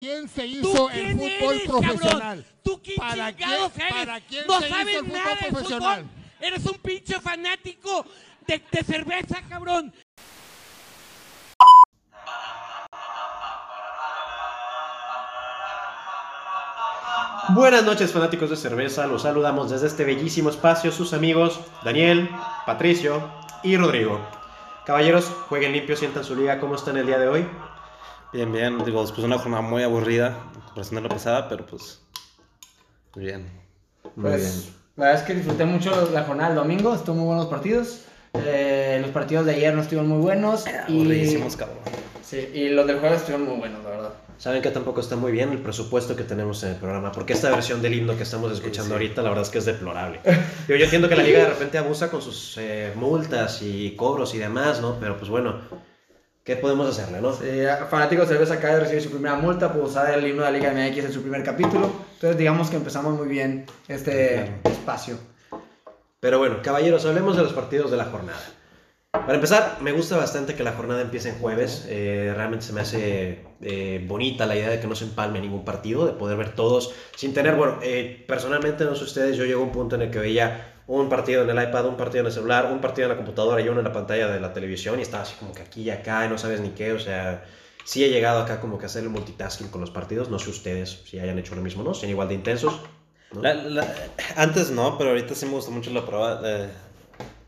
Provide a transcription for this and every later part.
quién se ¿Tú hizo el quién fútbol eres, profesional? cabrón? ¿Tú quién ¿Para chingados quién- eres? para quién no se hizo sabes el fútbol nada de profesional? fútbol. Eres un pinche fanático de, de cerveza, cabrón. Buenas noches fanáticos de cerveza, los saludamos desde este bellísimo espacio sus amigos Daniel, Patricio y Rodrigo. Caballeros, jueguen limpio, sientan su liga, ¿cómo están el día de hoy? Bien, bien. Digo, después de una jornada muy aburrida, en comparación a la pasada, pero pues. Muy bien. Muy Pues, La verdad es que disfruté mucho la jornada del domingo, estuvo muy buenos partidos. Eh, los partidos de ayer no estuvieron muy buenos. Y, Aburridísimos, cabrón. sí, y los del jueves estuvieron muy buenos, la verdad. Saben que tampoco está muy bien el presupuesto que tenemos en el programa, porque esta versión del himno que estamos escuchando Sí. ahorita, la verdad es que es deplorable. Yo, yo entiendo que la liga de repente abusa con sus eh, multas y cobros y demás, ¿no? Pero pues bueno, ¿qué podemos hacerle, no? Sí, Fanáticos de Cerveza acaba de recibir su primera multa por usar el himno de la Liga MX en su primer capítulo. Entonces, digamos que empezamos muy bien este espacio. Pero bueno, caballeros, hablemos de los partidos de la jornada. Para empezar, me gusta bastante que la jornada empiece en jueves. Eh, realmente se me hace eh, bonita la idea de que no se empalme ningún partido, de poder ver todos sin tener, bueno, eh, personalmente no sé ustedes, yo llego a un punto en el que veía un partido en el iPad, un partido en el celular, un partido en la computadora y uno en la pantalla de la televisión y estaba así como que aquí y acá y no sabes ni qué, o sea, sí he llegado acá como que a hacer el multitasking con los partidos, no sé ustedes si hayan hecho lo mismo, ¿no? Sean igual de intensos. ¿no? La- la- antes no, pero ahorita sí me gustó mucho la prueba. de-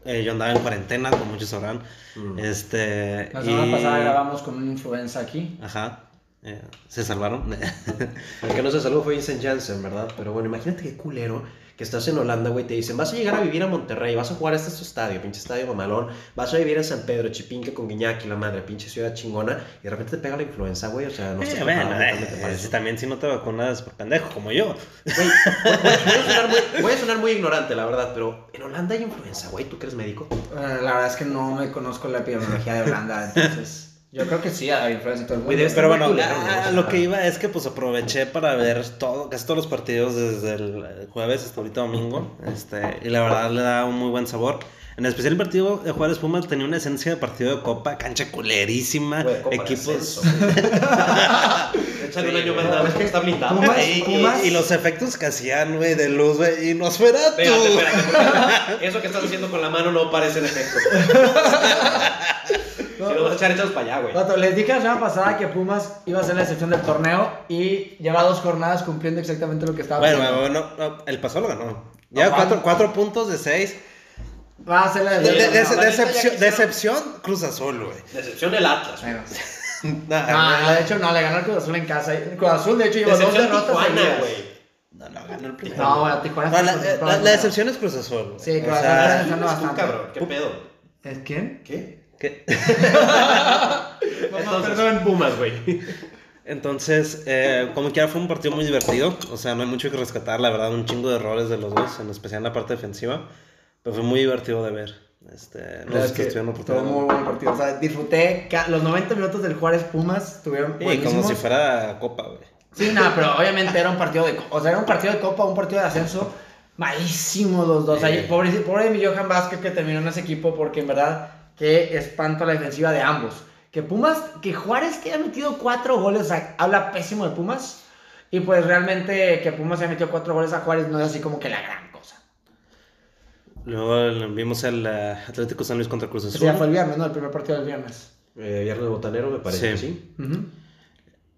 eh, yo andaba en cuarentena, como muchos sabrán. Mm. Este. La semana y- pasada grabamos con una influenza aquí. Ajá. eh, se salvaron. El que no se salvó fue Vincent Janssen, ¿verdad? Pero bueno, imagínate qué culero que estás en Holanda, güey, te dicen, vas a llegar a vivir a Monterrey, vas a jugar a este su estadio, pinche estadio mamalón, vas a vivir en San Pedro, Chipinque con Guiñac y la madre, pinche ciudad chingona, y de repente te pega la influenza, güey, o sea, no Eh, bueno, preparado eh, para si eso. también si no te vacunas por pendejo, como yo. Güey, voy, voy a sonar muy, voy a sonar muy ignorante, la verdad, pero en Holanda hay influenza, güey, ¿tú que eres médico? Eh, la verdad es que no me conozco la epidemiología de Holanda, entonces yo creo que sí, hay influenza en todo el mundo. Pero bueno, a- a lo que iba es que pues aproveché para ver todo, casi todos los partidos desde el jueves hasta ahorita domingo. Este, y la verdad le da un muy buen sabor. En especial el partido de Juárez Pumas tenía una esencia de partido de copa, cancha culerísima, Güey, Copa de equipos. Échale un año más nada, es que está blindado. Pumas-. Y, Pumas- y los efectos que hacían, güey, de luz, güey, y nos fuera tú. Espérate, espérate, porque eso que estás haciendo con la mano no parecen efectos. Si los vas a echar, échalos para allá, güey. Vato, les dije la semana pasada que Pumas iba a ser la excepción del torneo y lleva dos jornadas cumpliendo exactamente lo que estaba Bueno, pidiendo. bueno, no, el pasado lo ganó. Ya No, cuatro, cuatro puntos de seis. Va a ser la De- de- de- no, la decepción, decepción, Cruz Azul, güey. Decepción del Atlas. Bueno, Nah, no, de hecho no, le ganó el Cruz Azul en casa. El Cruz Azul de hecho lleva dos derrotas Tijuana, seguidas. güey. No, no, ganó el primero. No, bueno, Tijuana No, fue la, la- la por- decepción es Cruz Azul. güey. Sí, O Cruz Azul sea, está ¿Quién pensando eres tú, bastante. cabrón? ¿Qué pedo? ¿Es quién? ¿Qué? Que- Entonces, perdón, Pumas, güey. Entonces, eh, como quiera, fue un partido muy divertido. O sea, no hay mucho que rescatar, la verdad, un chingo de errores de los dos, en especial en la parte defensiva. Pero fue muy divertido de ver. Este, no sé es oportunidad. muy buen partido. O sea, disfruté los 90 minutos del Juárez Pumas. Estuvieron Sí, como si fuera Copa, güey. Sí, nada, pero obviamente era un partido de, o sea, era un partido de copa, un partido de ascenso, malísimos los dos. Sí. Ayer, pobre, pobre de mi Johan Vázquez que terminó en ese equipo porque en verdad qué espanto la defensiva de ambos. Que Pumas, que Juárez que haya metido cuatro goles, o sea, habla pésimo de Pumas. Y pues realmente que Pumas haya metido cuatro goles a Juárez no es así como que la gran cosa. Luego vimos el eh, Atlético San Luis contra Cruz Azul. ya fue el viernes, ¿no? El primer partido del viernes. Eh, viernes botanero, me parece. Sí. Sí.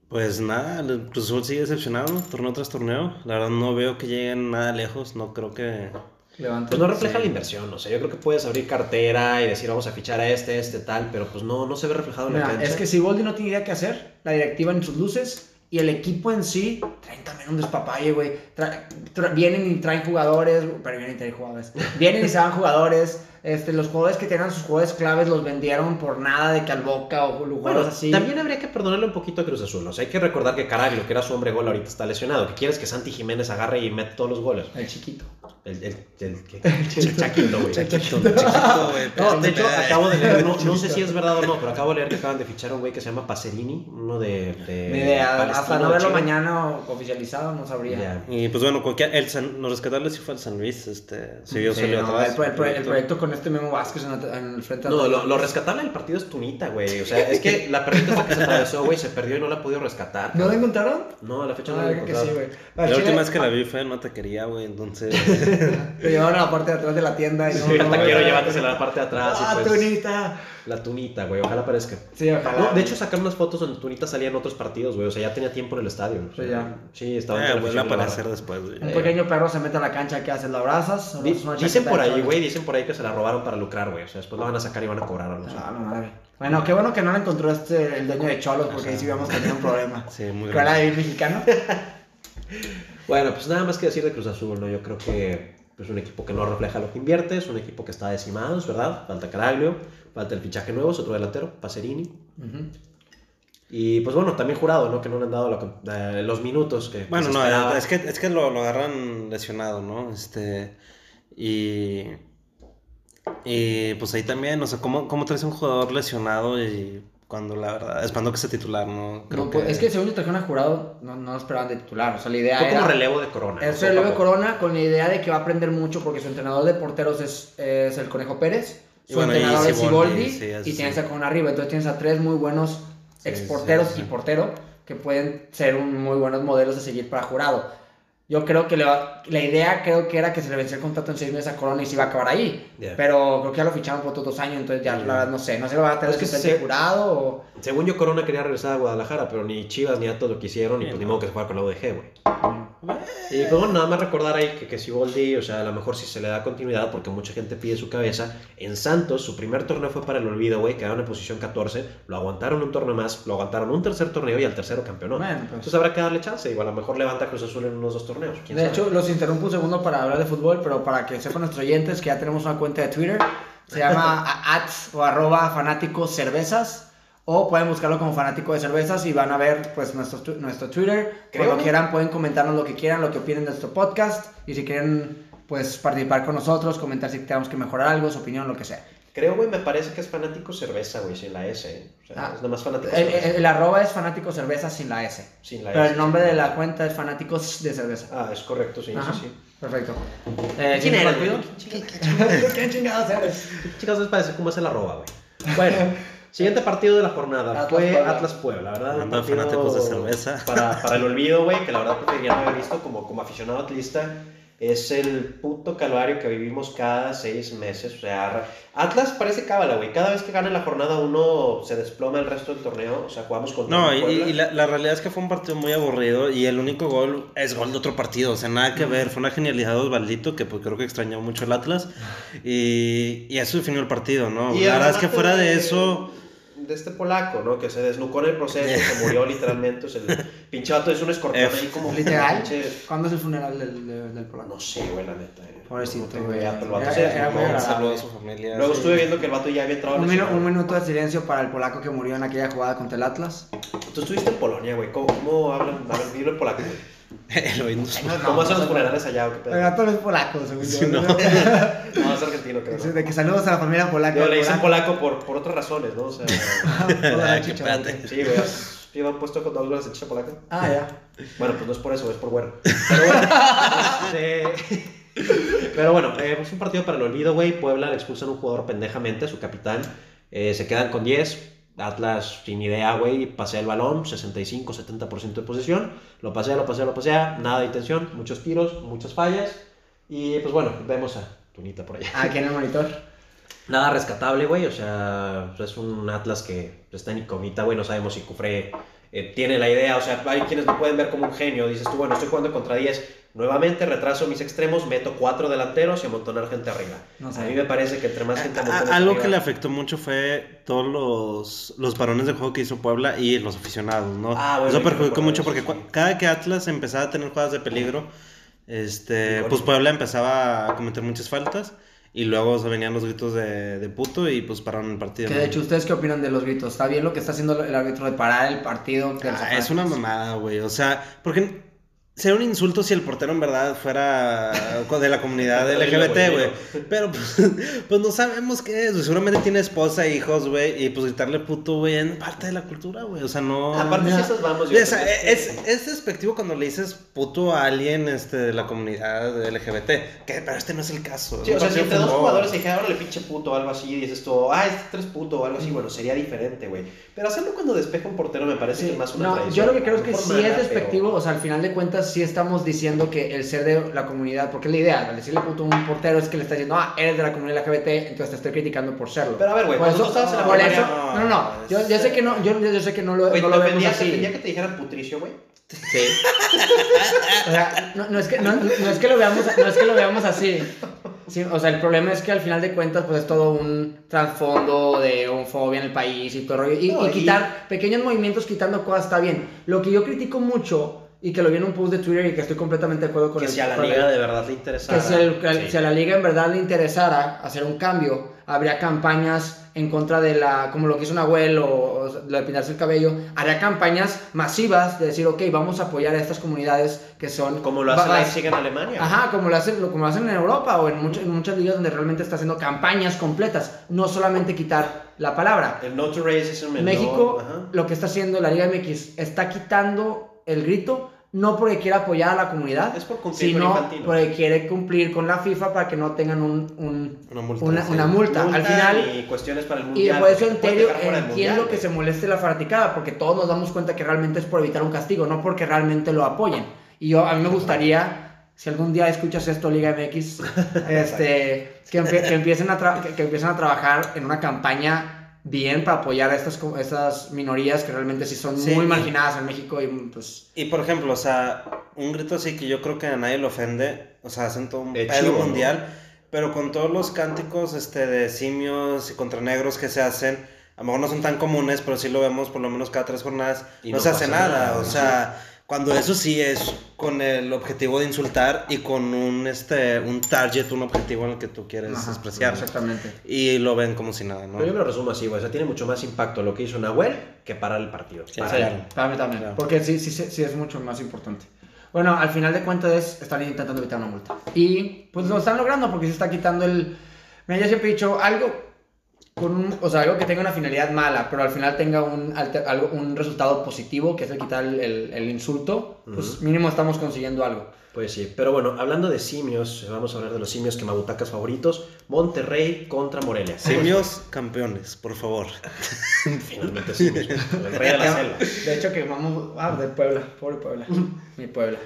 Pues nada, el Cruz Azul sigue decepcionado, torneo tras torneo. La verdad no veo que lleguen nada lejos, no creo que... Levanta. Pues no refleja la inversión, o sea, yo creo que puedes abrir cartera y decir vamos a fichar a este, este, tal, pero pues no, no se ve reflejado en la cancha. es que si Boldi no tiene idea qué hacer, la directiva en sus luces y el equipo en sí traen también un despapalle, güey. Tra- tra- vienen y traen jugadores, pero vienen y traen jugadores. Vienen y se van jugadores. Este, los jugadores que tenían sus jugadores claves los vendieron por nada de Calboca o Bueno, así. también habría que perdonarle un poquito a Cruz Azul. O sea, hay que recordar que Caraglio, que era su hombre gol, ahorita está lesionado. ¿Qué quieres que Santi Jiménez agarre y mete todos los goles? El chiquito. El, el, el, ¿qué? el Chaquito, güey. Chiquito, chiquito, güey. No, de hecho, acabo de leer, no, no sé si es verdad o no, pero acabo de leer que acaban de fichar a un güey que se llama Pacerini, uno de. de Ni idea, hasta no verlo mañana oficializado no sabría. Y pues bueno, cualquier, el San, los rescatables sí fue el San Luis, este, sí, yo Sí, salió no, el proyecto con con este Memo Vázquez en, la- en el frente No, lo, lo rescatable del partido es Tunita, güey. O sea, es que la perrita esta que se atravesó, güey, se perdió y no la ha podido rescatar. ¿No cabrón. encontraron? No, a la fecha no Ah, la creo que sí. La Al Chile, última vez que la vi fue no te quería, güey, entonces... Lo llevaron a la parte de atrás de la tienda y no. Sí, el no, taquero no, llevándosela a la parte de atrás y ¡Ah, pues... Tunita! La tunita, güey, ojalá aparezca. Sí, ojalá. No, de hecho sacaron unas fotos donde Tunita salía en otros partidos, güey. O sea, ya tenía tiempo en el estadio. O sea, Sí, ya. Sí, estaba Eh, entre la a aparecer después, güey. Un pequeño perro se mete a la cancha, ¿qué haces? ¿Lo abrazas? ¿O Di- es una Dicen por ahí, güey, dicen por ahí que se la robaron para lucrar, güey. O sea, después la van a sacar y van a cobrar a los. Ah, no madre. Bueno, qué bueno que no la encontró este, el dueño de Cholos, porque ahí sí habíamos tenido un problema. Sí, muy ¿Que era de mexicano? Bueno, pues nada más que decir de Cruz Azul, ¿no? Yo creo que es un equipo que no refleja lo que invierte, es un equipo que está decimado, es verdad. Falta Caraglio, falta el fichaje nuevo, es otro delantero, Pacerini. Ujú. Y pues bueno, también jurado, ¿no? Que no le han dado eh, los minutos que. Bueno, no, es que, es que lo, lo agarran lesionado, ¿no? Este. Y. Y pues ahí también, o sea, ¿cómo, cómo traes un jugador lesionado y cuando la verdad, esperando que sea titular, ¿no? No, pues, es que según yo trajeron a jurado, no, no lo esperaban de titular. O sea, la idea Fue era. como relevo de Corona. Es relevo de. Corona con la idea de que va a aprender mucho porque su entrenador de porteros es, es el Conejo Pérez. Y Su bueno, y entrenador es Siboldi, sí, y tienes sí. a Corona arriba. Entonces tienes a tres muy buenos Sí, ex porteros sí, sí. y portero que pueden ser un muy buenos modelos a seguir para jurado. Yo creo que le va- la idea creo que era que se le vencía el contrato en seis meses a Corona y se iba a acabar ahí. Yeah. Pero creo que ya lo ficharon por otros dos años, entonces ya Yeah. la verdad no sé. No sé si lo va a tener Es que se- jurado o... Según yo, Corona quería regresar a Guadalajara, pero ni Chivas ni Atos lo quisieron, y Sí, pues ni modo que se fuera con la UDG, güey. Y bueno, nada más recordar ahí que, que Siboldi, o sea, a lo mejor si se le da continuidad, porque mucha gente pide su cabeza, en Santos su primer torneo fue para el olvido, güey, quedaron en posición 14, lo aguantaron un torneo más, lo aguantaron un tercer torneo y al tercero campeonó. Bueno, pues. Entonces habrá que darle chance, igual a lo mejor levanta Cruz Azul en unos dos torneos. ¿quién De sabe? hecho, los interrumpo un segundo para hablar de fútbol, pero para que sepan nuestros oyentes que ya tenemos una cuenta de Twitter. Se llama a- ats o arroba fanáticos cervezas. O pueden buscarlo como fanático de cervezas y van a ver pues nuestro, tu- nuestro Twitter. Creo Cuando que- quieran pueden comentarnos lo que quieran, lo que opinen de nuestro podcast. Y si quieren pues participar con nosotros, comentar si tenemos que mejorar algo, su opinión, lo que sea. Creo, güey, me parece que es fanático cerveza, güey, sin la S, ¿eh? O sea, Ah. es nada más fanático El, cerveza. el- el arroba es fanáticos cervezas sin la S. sin la Pero S. el nombre de la cuenta es fanáticos de cerveza. Ah, es correcto, sí, Ajá, sí, sí. Perfecto. Eh, ¿Quién ¿siguiente eres, partido? güey? ¿Qué chingados eres? Chicos, es para decir cómo es el arroba, güey. Bueno, siguiente partido de la jornada Atlas fue Puebla. Atlas Puebla, la verdad. un partido fanáticos de cerveza. Para, para el olvido, güey, que la verdad preferiría no haber visto como, como aficionado atlista. Es el puto calvario que vivimos cada seis meses. O sea, Atlas parece cábala, güey. Cada vez que gana la jornada uno se desploma el resto del torneo. O sea, jugamos contra No, y, la, la realidad es que fue un partido muy aburrido y el único gol es gol de otro partido, o sea, nada que ver, fue una genialidad de Osvaldito que pues creo que extrañó mucho el Atlas y, y eso definió el partido, ¿no? Y la verdad es que fuera de eso... De este polaco, ¿no? Que se desnucó en el proceso, se murió literalmente. O sea, el pinche vato es un escorpión F. ahí como. Literal. pinche- ¿Cuándo es el funeral del, del, del polaco? No sé, güey, la neta. eh. Pobrecito, No güey. idea, pero el vato Era- se era desnucó. muy Un agradable. saludo a su familia. Luego sí. estuve viendo que el vato ya había entrado Un, minu- un minuto de silencio para el polaco que murió en aquella jugada contra el Atlas. Tú estuviste en Polonia, güey. ¿Cómo, cómo hablan? A ver, dilo en polaco, güey. El oído. ¿Cómo hacen los funerales allá o qué pedo? No es polaco, según yo. No. No, es argentino, creo. ¿no? De que saludos a la familia polaca. Yo le dicen polaco. por, por otras razones, ¿no? O sea, Hola, Ah, qué sí, güey. ¿has- ¿Llevan puesto con dos horas de chicha polaca? Ah, ya. Bueno, pues no es por eso, es por güero. Pero bueno, este, Pero bueno, eh, es un partido para el olvido, güey. Puebla le expulsan a un jugador pendejamente, a su capitán. Eh, se quedan con 10. Atlas sin idea, güey. Pasea el balón, 65-70% de posesión. Lo pasea, lo pasea, lo pasea. Nada de intención, muchos tiros, muchas fallas. Y pues bueno, vemos a Tunita por allá. Aquí en el monitor. Nada rescatable, güey. O sea, es un Atlas que está en incógnita, güey. No sabemos si Cufré eh, tiene la idea. O sea, hay quienes lo pueden ver como un genio. Dices tú, bueno, estoy jugando contra 10. Nuevamente retraso mis extremos, meto cuatro delanteros y amontonar gente arriba. No sé. A mí me parece que entre más gente A- algo arriba- que le afectó mucho fue todos los, los parones de juego que hizo Puebla y los aficionados, ¿no? Ah, bueno, eso perjudicó mucho eso, porque sí. cada que Atlas empezaba a tener jugadas de peligro, este, pues Puebla empezaba a cometer muchas faltas y luego se venían los gritos de, de puto y pues pararon el partido. Que de hecho, ¿ustedes qué opinan de los gritos? ¿Está bien lo que está haciendo el árbitro de parar el partido? Ah, es una mamada, güey. O sea, porque Sería un insulto si el portero en verdad fuera de la comunidad LGBT, güey. Pero pues, pues, no sabemos qué es, güey. Seguramente tiene esposa, hijos, güey. Y pues gritarle puto, güey, en parte de la cultura, güey. O sea, no. Aparte, no. si esos vamos. O sea, es, es despectivo cuando le dices puto a alguien este, de la comunidad LGBT. Que, pero este no es el caso. Sí, o sea, si entre dos jugadores se dijera, le pinche puto o algo así, y dices tú, ah, este tres puto o algo así, bueno, sería diferente, güey. Pero hacerlo cuando despeja un portero me parece Sí, que es más una no, tradición. yo lo que creo es que sí mala, es despectivo, pero- o sea, al final de cuentas sí estamos diciendo que el ser de la comunidad, porque es la idea, al decirle puto a un portero es que le está diciendo, ah, eres de la comunidad LGBT, entonces te estoy criticando por serlo. Pero a ver, güey, por eso, estabas en la por eso, no, no, no, yo, yo sé que no, yo, yo sé que no lo, Güey, no ¿te lo vemos así. ofendía que te dijeran putricio, güey? Sí. O sea, no, no es que, no, no es que lo veamos, no es que lo veamos así. Sí, o sea, el problema es que al final de cuentas, pues es todo un trasfondo de homofobia en el país y todo el rollo. Y, No, y y- quitar pequeños movimientos, quitando cosas, está bien. Lo que yo critico mucho, y que lo vi en un post de Twitter y que estoy completamente de acuerdo con Que el- si a la con el- liga de verdad le interesara. que si, el- sí. si a la liga en verdad le interesara hacer un cambio, habría campañas en contra de la, como lo que hizo Nahuel o, o lo de pintarse el cabello, haría campañas masivas de decir, ok, vamos a apoyar a estas comunidades que son... Como lo hace Leipzig en Alemania. Ajá, como lo, hacen, como lo hacen en Europa o en, muchas en muchas ligas donde realmente está haciendo campañas completas, no solamente quitar la palabra. El no to racism. México, no- lo que está haciendo la Liga MX, está quitando el grito, no porque quiera apoyar a la comunidad, Es por cumplir con sino porque quiere cumplir con la FIFA para que no tengan un, un- Una multa, una, sí. una multa. Al final, Y cuestiones para el y mundial. por eso entiendo, que se moleste la fanaticada, porque todos nos damos cuenta que realmente es por evitar un castigo, no porque realmente lo apoyen. Y yo, a mí me gustaría, si algún día escuchas esto, Liga MX, este, que, empie- que empiecen a que, que empiecen a trabajar en una campaña bien para apoyar a estas, estas minorías que realmente sí son Sí, muy marginadas en México y pues... Y por ejemplo, o sea, un grito así que yo creo que a nadie le ofende, o sea, hacen todo un pedo chivo, ¿no? mundial, pero con todos los cánticos este, de simios y contra negros que se hacen, a lo mejor no son tan comunes, pero sí lo vemos por lo menos cada tres jornadas, Y no, no se hace nada, nada, o sea, cuando eso sí es con el objetivo de insultar y con un, este, un target, un objetivo en el que tú quieres Ajá, despreciar. Exactamente. Y lo ven como si nada, ¿no? Pero yo lo resumo así, güey. O sea, tiene mucho más impacto lo que hizo Nahuel que parar el partido. Sí, Para claro. mí también, Claro. porque sí, sí, sí, sí es mucho más importante. Bueno, al final de cuentas es, están intentando evitar una multa. Y pues lo están logrando porque se está quitando el... Mira, yo siempre he dicho algo con un, o sea, algo que tenga una finalidad mala, pero al final tenga un, alter- algo, un resultado positivo, que es el quitar el, el- el insulto, pues mínimo estamos consiguiendo algo. Pues sí, pero bueno, hablando de simios, vamos a hablar de los simios que mabutacas favoritos. Monterrey contra Morelia. Simios campeones, por favor. Finalmente simios. El rey de la selva. De hecho, que vamos... Ah, de Puebla, pobre Puebla. Mi Puebla.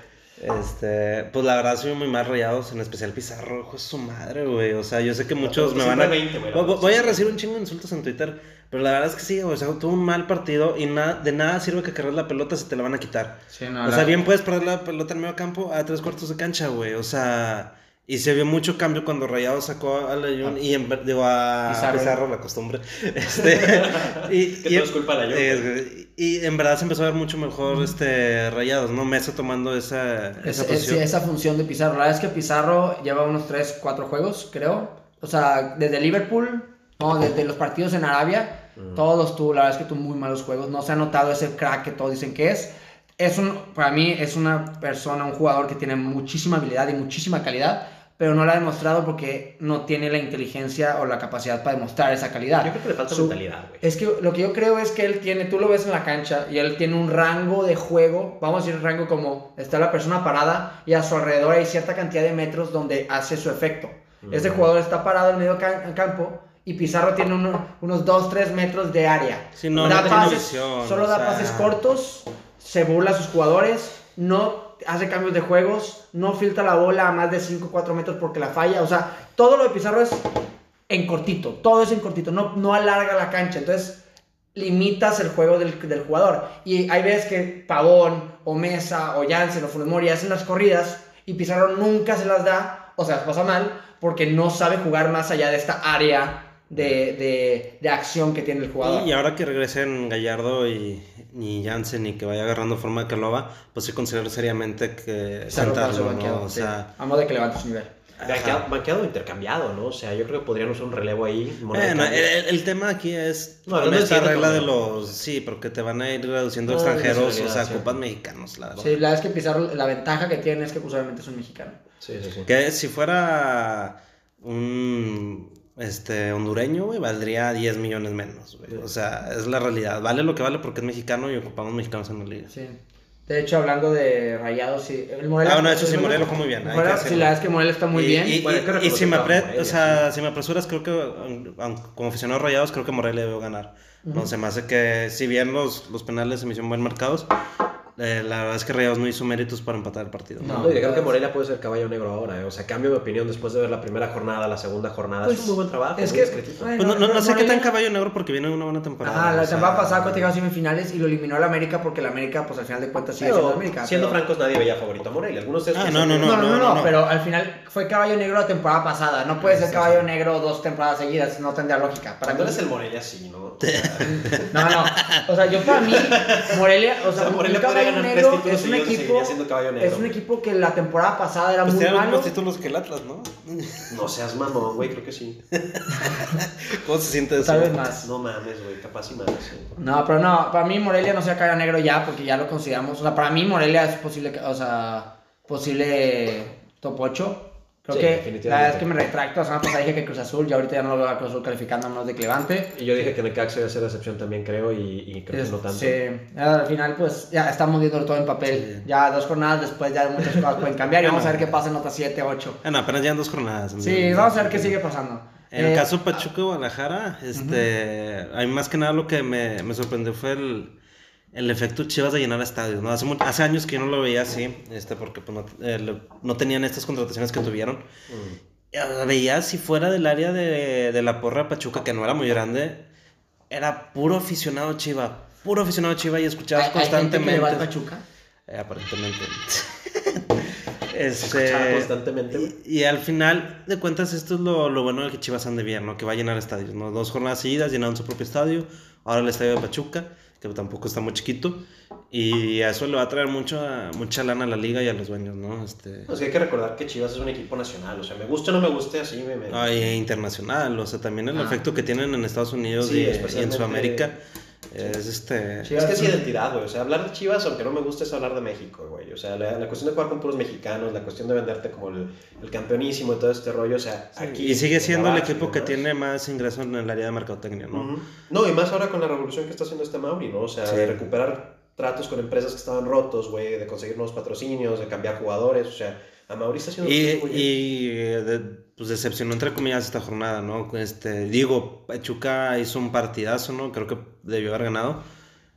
Este, pues la verdad soy muy más rayados, en especial Pizarro, hijo de su madre, güey. O sea, yo sé que muchos me van a. 20, güey, la Voy- a recibir un chingo de insultos en Twitter, pero la verdad es que sí, güey, o sea, tuvo un mal partido y nada, de nada sirve que cargues la pelota si te la van a quitar. Sí, no, o la- sea, bien puedes perder la pelota en medio campo a tres cuartos de cancha, güey. O sea, y se vio mucho cambio cuando Rayado sacó a Layun y en, digo a Pizarro. Pizarro, la costumbre. Este, y, Que y- todo es culpa de eh, güey, y en verdad se empezó a ver mucho mejor este Rayados, ¿no? Mesa tomando esa, esa Es- posición. esa función de Pizarro. La verdad es que Pizarro lleva unos 3, 4 juegos, creo. O sea, desde Liverpool, no, desde los partidos en Arabia, todos los tuvo. La verdad es que tuvo muy malos juegos. No se ha notado ese crack que todos dicen que es. Es un, para mí es una persona, un jugador que tiene muchísima habilidad y muchísima calidad, pero no la ha demostrado porque no tiene la inteligencia o la capacidad para demostrar esa calidad. Yo creo que le falta Su- mentalidad, güey. es que lo que yo creo es que él tiene, tú lo ves en la cancha y él tiene un rango de juego, vamos a decir rango como está la persona parada y a su alrededor hay cierta cantidad de metros donde hace su efecto. Ese jugador está parado en medio ca- campo y Pizarro tiene uno- unos 2, 3 metros de área. Sí, no, Da no tiene pases- visión, solo o da sea. pases cortos, se burla a sus jugadores, no hace cambios de juegos, no filtra la bola a más de 5 4 metros porque la falla. O sea, todo lo de Pizarro es en cortito, todo es en cortito, no, no alarga la cancha. Entonces, limitas el juego del, del jugador. Y hay veces que Pavón, o Mesa, o Jansen, o Funes Mori hacen las corridas y Pizarro nunca se las da, o sea, las pasa mal, porque no sabe jugar más allá de esta área de, de, de acción que tiene el jugador. Y ahora que regresen Gallardo y, y Jansen y que vaya agarrando forma de Calova, pues sí considero seriamente que sentarlo, banqueado, ¿no? O sí. sea, A modo de que levante su nivel. Banqueado, intercambiado, ¿no? O sea, yo creo que podrían usar un relevo ahí. el, tema aquí es No, con esta regla de los... Sí, porque te van a ir reduciendo Ah, extranjeros, o sea, sí. ocupas mexicanos, la verdad. Sí, la verdad es que Pizarro, la ventaja que tiene es que usualmente es un mexicano. Sí, sí, sí. Que si fuera un este hondureño, güey, valdría 10 millones menos, güey. O sea, es la realidad. Vale lo que vale porque es mexicano y ocupamos mexicanos en la liga. Sí. De hecho, hablando de rayados, sí. El Morelia, Ah, bueno, eso sí, Morelia jugó muy bien, hay que Morelia- sí, la verdad es que Morelia está muy y, bien. Y, Bueno, y- si, me a apre- Morelia, o sea, si me apresuras, creo que como aficionados rayados, creo que Morelia debe ganar. No se me hace que, si bien los, los penales se me hicieron buen marcados, eh, la verdad es que Rayados no hizo méritos para empatar el partido. No. No, y creo que Morelia puede ser caballo negro ahora, eh. o sea, cambio mi opinión después de ver la primera jornada, la segunda jornada. Pues, es un muy buen trabajo. es que- bueno, Pues no, no- no sé qué tan caballo negro porque viene una buena temporada. Ajá, la temporada pasada cuando llegó a semifinales y lo eliminó el América porque el América, pues al final de cuentas sigue Pero, siendo América. siendo pero- francos, nadie veía favorito a Morelia. Algunos de Ah, no, No, no, no, no, no. pero al final fue caballo negro la temporada pasada. No puede ser caballo sí. negro dos temporadas seguidas, no tendría lógica. Para mí- eres el Morelia, sí, ¿no? No, no. O sea, yo para mí, Morelia, o sea, Morelia caballo negro es un equipo. Es un equipo que la temporada pasada era Pues muy tiene los malo. mismos títulos que el Atlas, ¿no? No seas mamón, güey, creo que sí. ¿Cómo se siente eso? Tal vez más. No mames, güey, capaz y más. sí. No, pero no, para mí Morelia no sea caballo negro ya, porque ya lo consideramos. O sea, para mí Morelia es posible, o sea, posible top 8. Creo Sí, que la verdad es que me retracto. La semana pasada dije que Cruz Azul, ya ahorita ya no lo veo a Cruz Azul calificando menos de Clevante. Y yo dije que Necaxa iba a ser la excepción también, creo, y, y creo que no tanto. Sí, al final pues ya estamos viendo todo en papel. Ya dos jornadas después ya muchas cosas pueden cambiar y vamos a ver qué pasa en otras 7, 8. Ah, no, apenas llevan dos jornadas. Sí, vamos a ver qué sigue pasando. En el Eh, caso Pachuca Guadalajara, este, a mí más que nada lo que me, me sorprendió fue el, el efecto Chivas de llenar estadios, ¿no? Hace, mu- hace años que yo no lo veía así, este, porque pues, no, eh, no tenían estas contrataciones que tuvieron. Mm. Eh, Veía si fuera del área de, de la porra Pachuca, que no era muy grande, era puro aficionado Chiva, puro aficionado Chiva y hay, escuchabas hay gente que le va al constantemente. Pachuca. Eh, aparentemente. Este, constantemente, y, y al final de cuentas, esto es lo, lo bueno de que Chivas ande bien, ¿no? Que va a llenar estadios, ¿no? Dos jornadas seguidas llenaron su propio estadio. Ahora el estadio de Pachuca, que tampoco está muy chiquito. Y a eso le va a traer mucho, mucha lana a la liga y a los dueños, ¿no? Este, hay que recordar que Chivas es un equipo nacional, o sea, me guste o no me guste, así me... me- ah, y internacional, o sea, también el Ah. efecto que tienen en Estados Unidos Sí, y, y en Sudamérica es este... Chivas Es que es identidad, güey. O sea, hablar de Chivas, aunque no me guste, es hablar de México, güey. O sea, la, la cuestión de jugar con puros mexicanos, la cuestión de venderte como el, el campeonísimo y todo este rollo, o sea, aquí... y sigue en siendo el equipo que tiene más ingresos en el área de mercadotecnia, ¿no? No, y más ahora con la revolución que está haciendo este Mauri, ¿no? O sea, Sí. de recuperar tratos con empresas que estaban rotos, güey, de conseguir nuevos patrocinios, de cambiar jugadores, o sea, a Mauri está haciendo Y, cosas muy bien. y de- pues decepcionó entre comillas esta jornada, ¿no? Este, digo, Pachuca hizo un partidazo, ¿no? Creo que debió haber ganado.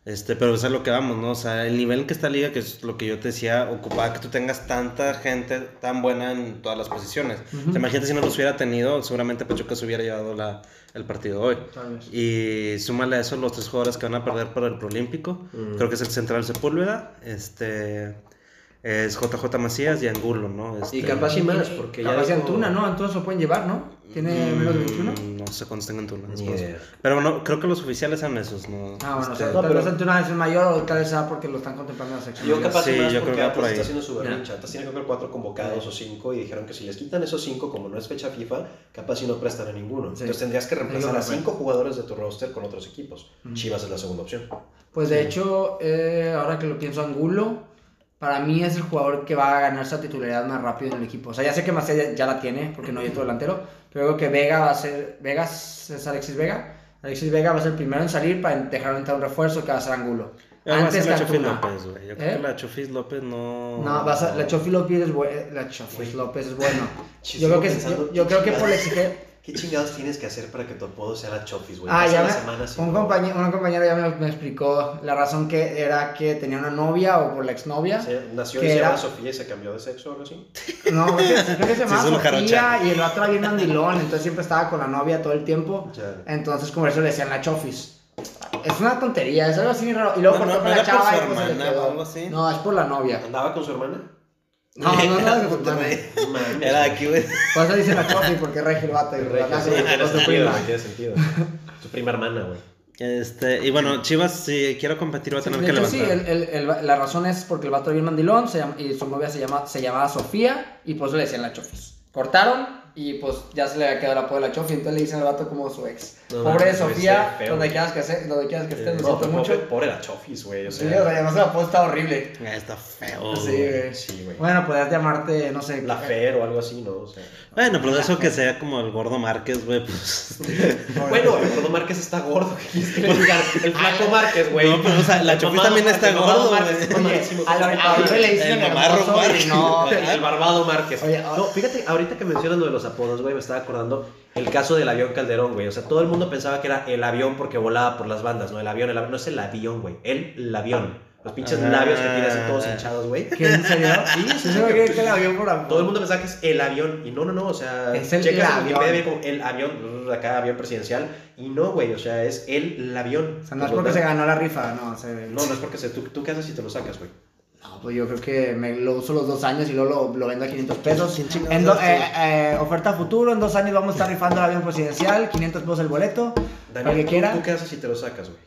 Este, pero es a lo que vamos, ¿no? O sea, el nivel que está la liga, que es lo que yo te decía, ocupaba que tú tengas tanta gente tan buena en todas las posiciones. O sea, imagínate si no los hubiera tenido, seguramente Pachuca se hubiera llevado la, el partido hoy. Y súmale a eso los tres jugadores que van a perder por el Prolímpico. Mm. Creo que es el central Sepúlveda, este, es JJ Macías y Angulo, ¿no? Este, Y capaz y más, porque ya... Capaz dijo- Antuna, ¿no? Antuna se lo pueden llevar, ¿no? Tiene menos de 21. Mm, No sé cuántos tengan Antuna. Idea. Pero bueno, creo que los oficiales son esos, ¿no? Ah, bueno, o Este, sea, no, tal pero- vez Antuna es el mayor o tal vez sea porque lo están contemplando en la sección. Yo capaz Sí, y más yo creo porque que va por ahí. está haciendo su Ya. berrinche. Atlas tiene creo que cuatro convocados o cinco y dijeron que si les quitan esos cinco, como no es fecha FIFA, capaz y no prestan a ninguno. Sí. Entonces tendrías que reemplazar Digo, a cinco jugadores de tu roster con otros equipos. Chivas es la segunda opción. Pues de hecho, eh, ahora que lo pienso, Angulo, para mí es el jugador que va a ganar esa titularidad más rápido en el equipo. O sea, ya sé que Macías ya, ya la tiene, porque no hay otro delantero, pero creo que Vega va a ser, Vega es Alexis Vega. Alexis Vega va a ser el primero en salir para dejar entrar un refuerzo que va a ser Angulo. eh, va a Antes la Chofis. López, güey. Yo creo ¿Eh? que la Chofis López no. No, va a ser- la Chofi López es buena. La Chofis. López es bueno. Yo creo que, yo, yo ¿qué creo que por la exigencia. ¿Qué chingados tienes que hacer para que tu apodo sea la Chofis, güey? Ah, ya me, semana un compañero, una compañera ya me, me explicó la razón que era que tenía una novia o por la exnovia. Nació que y se era- llama Sofía y se cambió de sexo o algo así. No, creo que, se llamaba Sí, es un Sofía jarocha. y el otro era bien mandilón, entonces siempre estaba con la novia todo el tiempo. Ya. Entonces, como eso le decían la chofis. Es una tontería, es algo así raro. Y luego No, cortó no, con no la chava su y pues le hermana quedó. No, es por la novia. ¿Andaba con su hermana? No, no, no. No Era güey. aquí, güey. Por eso dicen la chofi, porque regio el vato. y Regio, sí, tiene sentido, tiene sentido. Su prima hermana, güey. Este, y bueno, Chivas, si quiero competir, va a tener de que levantar. sí, el- el- el- la razón es porque el vato era bien mandilón se llama- y su novia se, llama, se llamaba Sofía y por eso le decían la chofis. cortaron y pues ya se le había quedado el apodo de la Chofi, entonces le dicen al vato como su ex. No, Pobre de Sofía, feo, donde quieras que, esté- donde quieras que estés, Eh, no, siento pues, mucho. pobre, pobre la Chofis, güey. O Sí, sea, o sea, además el apodo está horrible. Ah, Está feo. Sí, güey. sí. Bueno, podrías llamarte, no sé. La Fer o algo así, ¿no? O sea. Bueno, pero de eso que sea como el gordo Márquez, güey, pues. Bueno, el gordo Márquez está gordo. ¿Qué quieres que le diga? El flaco Márquez, güey. No, pero, o sea, la El Chofis también está Márquez, el mamado gordo, Márquez güey. a la- le dicen El y Márquez. no. El barbado Márquez. No, fíjate, ahorita que mencionas lo de los apodos, güey, me estaba acordando el caso del avión Calderón, güey. O sea, todo el mundo pensaba que era el avión porque volaba por las bandas, ¿no? El avión, el avión, no es el avión, güey. El, el avión. Los pinches Ah. labios que tiene así todos hinchados, güey. ¿Qué, en serio? Sí, sí, se el avión por. Todo el mundo pensaba que es el avión. Y no, no, no. O sea, Es el checas en avión. Wikipedia, viene como el avión, acá avión presidencial. Y no, güey. O sea, es el, el avión. O sea, no es porque se ganó la rifa, no. Se... No, no es porque se, tú, tú qué haces si te lo sacas, güey. No, pues yo creo que me lo uso los dos años y luego lo, lo vendo a 500 pesos. ¿Quién chingados En do- eh, eh, oferta futuro, en dos años vamos a estar rifando el avión presidencial, 500 pesos el boleto, Daniel, que ¿tú, quiera. ¿tú qué haces si te lo sacas, güey?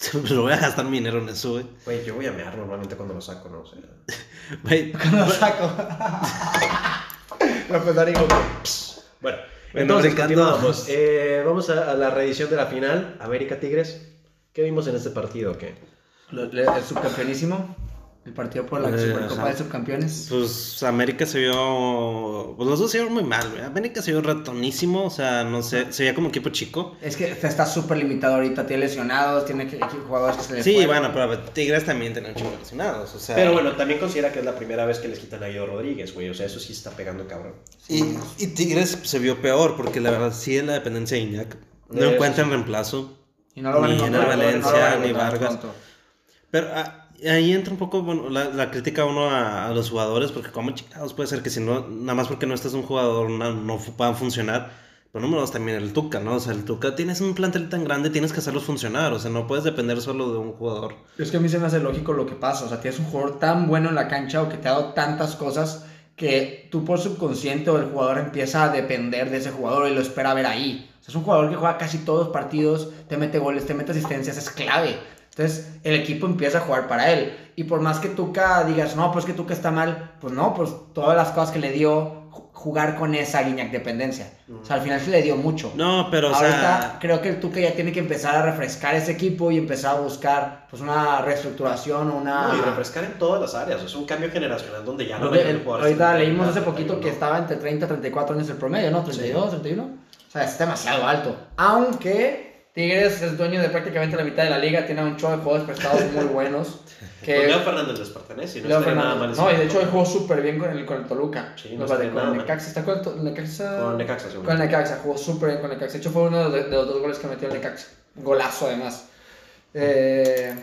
Lo voy a gastar mi dinero en eso, güey. Güey, yo voy a mear normalmente cuando lo saco, ¿no? O sea, Güey, Lo saco. Lo pues, digo. Bueno, Bueno, entonces continuamos. Eh, vamos a, a la reedición de la final. América Tigres. ¿Qué vimos en este partido? ¿Qué? Lo- El subcampeonísimo, el partido por la Eh, Supercopa ajá. de Subcampeones. pues América se vio. Pues los dos se vieron muy mal, güey. América se vio ratonísimo, o sea, no sé, se veía como equipo chico. Es que está súper limitado ahorita, tiene lesionados, tiene que- jugadores que se le Sí, fueron. bueno, pero Tigres también tiene un chingo de lesionados, o sea. Pero bueno, también considera que es la primera vez que les quitan a Guido Rodríguez, güey. O sea, eso sí está pegando cabrón. Y, y Tigres se vio peor, porque la verdad sí es la dependencia de Iñak. No Eso encuentran reemplazo. Y no lo van a Ni encontrar, Ener no lo van a Valencia, ni Vargas. pronto. Pero ah, ahí entra un poco bueno, la, la crítica uno a, a los jugadores, porque como chingados puede ser que si no, nada más porque no estás un jugador no, no puedan funcionar. Pero número dos también el Tuca, ¿no? O sea, el Tuca tienes un plantel tan grande, tienes que hacerlos funcionar. O sea, no puedes depender solo de un jugador. Es que a mí se me hace lógico lo que pasa. O sea, tienes un jugador tan bueno en la cancha o que te ha dado tantas cosas que tú por subconsciente o el jugador empieza a depender de ese jugador y lo espera ver ahí. O sea, es un jugador que juega casi todos los partidos, te mete goles, te mete asistencias, es clave. Entonces el equipo empieza a jugar para él. Y por más que Tuca digas, no, pues que Tuca está mal, pues no, pues todas las cosas que le dio ju- jugar con esa Guiñac dependencia. O sea, al final sí le dio mucho. No, pero o Ahorita sea. creo que el Tuca ya tiene que empezar a refrescar ese equipo y empezar a buscar pues una reestructuración, una... No, y refrescar en todas las áreas. Es un cambio generacional donde ya no el- ahorita de leímos 30, hace poquito 31, que estaba entre 30 y 34 años el promedio, ¿no? 32, 31. O sea, es demasiado alto. Aunque Tigres es dueño de prácticamente la mitad de la liga, tiene un show de jugadores prestados muy buenos. Que Pues Leo Fernández les pertenece. y No Leo nada mal No, y de hecho él jugó súper bien con el, con el Toluca. Sí, No, no vale, con nada el mal. Necaxa. ¿Está con el To- Necaxa? Con Necaxa, Con. Necaxa, jugó súper bien con Necaxa. De hecho, fue uno de, de los dos goles que metió el Necaxa. Golazo, además. Eh,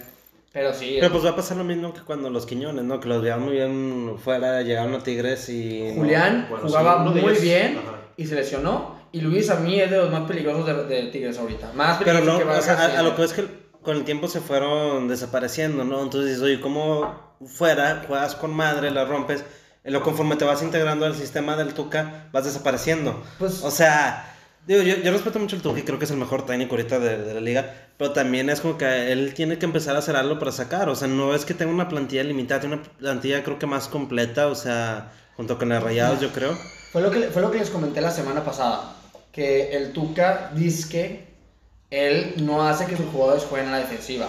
pero sí. Pero pues va a pasar lo mismo que cuando los Quiñones, ¿no? Que los veían muy bien fuera, llegaron a Tigres y. Julián bueno, jugaba sí, muy ellos- bien ajá. y se lesionó. Y Luis a mí es de los más peligrosos de, de Tigres ahorita. Más Pero peligroso no, que o sea, a, a lo que es que con el tiempo se fueron desapareciendo, ¿no? Entonces oye, ¿cómo fuera, juegas con madre, la rompes? Y lo conforme te vas integrando al sistema del Tuca, vas desapareciendo. Pues- o sea, digo, yo, yo respeto mucho al Tuca y creo que es el mejor técnico ahorita de, de la liga, pero también es como que él tiene que empezar a hacer algo para sacar. O sea, no es que tenga una plantilla limitada, tiene una plantilla creo que más completa, o sea, junto con el Rayados, yo creo. Fue lo, que, fue lo que les comenté la semana pasada. Que el Tuca dice que él no hace que sus jugadores jueguen a la defensiva.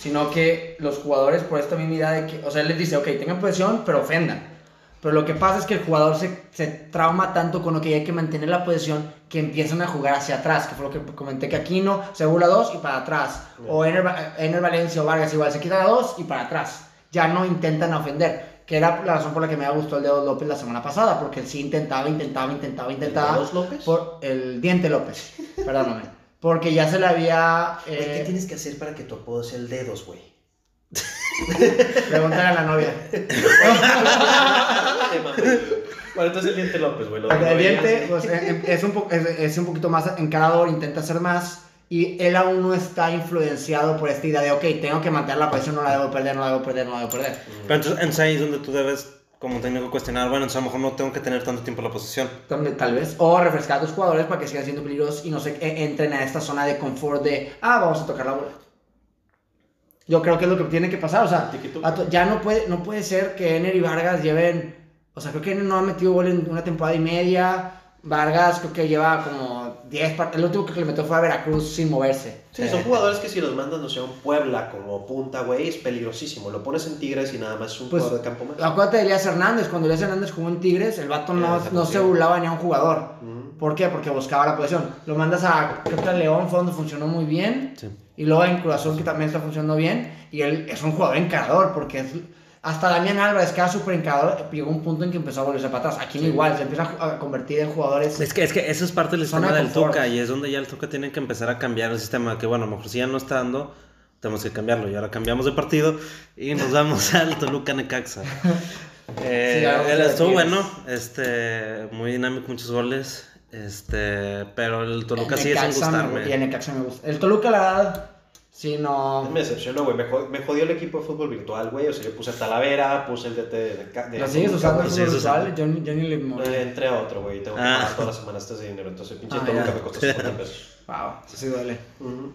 Sino que los jugadores, por esta misma idea de que. O sea, él les dice, ok, tengan posesión, pero ofendan. Pero lo que pasa es que el jugador se, se trauma tanto con lo que hay que mantener la posesión que empiezan a jugar hacia atrás. Que fue lo que comenté que Aquino se burla dos y para atrás. O Ener, Ener Valencia o Vargas igual, se quita dos y para atrás. Ya no intentan ofender. Que era la razón por la que me gustó el dedo López la semana pasada. Porque él sí intentaba, intentaba, intentaba, intentaba. Dedos López? Por el diente López. Perdóname. Porque ya se le había. Güey, eh, ¿Qué tienes que hacer para que tu apodo sea el dedos, güey? Pregúntale a la novia. bueno, entonces el diente López, güey. El diente pues, eh, es, un po- es, es un poquito más encarador, intenta hacer más. Y él aún no está influenciado por esta idea de, ok, tengo que mantener la posición, no la debo perder, no la debo perder, no la debo perder. Pero entonces, entonces ahí es donde tú debes, como técnico, cuestionar, bueno, entonces a lo mejor no tengo que tener tanto tiempo la posición. Tal vez. O refrescar a tus jugadores para que sigan siendo peligrosos y no se eh, entren a esta zona de confort de, ah, vamos a tocar la bola. Yo creo que es lo que tiene que pasar. O sea, ya no puede, no puede ser que Ener y Vargas lleven O sea, creo que no ha metido gol en una temporada y media. Vargas creo que lleva como 10 partidos. El último que le metió fue a Veracruz sin moverse. Sí, son jugadores que si los mandas, no sé, a un Puebla como punta, güey, es peligrosísimo. Lo pones en Tigres y nada más es un Pues, jugador de campo más. Acuérdate de Elías Hernández. Cuando Elías Hernández jugó en Tigres, el vato no, Eh, no se burlaba ni a un jugador. ¿Por qué? Porque buscaba la posición. Lo mandas a, creo que a León fue donde funcionó muy bien. Sí. Y luego en Cruz Azul, que también está funcionando bien. Y él es un jugador encarador, porque es- hasta Damián Álvarez, que era súper encarador, llegó un punto en que empezó a volverse para atrás. Aquí no igual, se empieza a convertir en jugadores. Es que, es que eso es parte del sistema de del confort. Tuca y es donde ya el Tuca tiene que empezar a cambiar el sistema. Que bueno, a lo mejor si ya no está dando, tenemos que cambiarlo. Y ahora cambiamos de partido y nos vamos al Toluca Necaxa. Eh, Sí, él estuvo bueno, este, muy dinámico, muchos goles. Este, pero el Toluca El sigue sin Necaxa me Y el gustarme. Necaxa me gusta. El Toluca, la verdad, sí, no. Me decepcionó, güey. Me, jod- me jodió el equipo de fútbol virtual, güey. O sea, yo puse a Talavera, puse el DT de, de, de ¿Lo sigues usando el sí, virtual? Yo, ni- yo ni le moví. Entré a otro, güey. Tengo que Ah. pagar todas las semanas este dinero. Entonces, pinche Ah, Toluca me costó 50 pesos. Wow, eso sí duele. Ujú.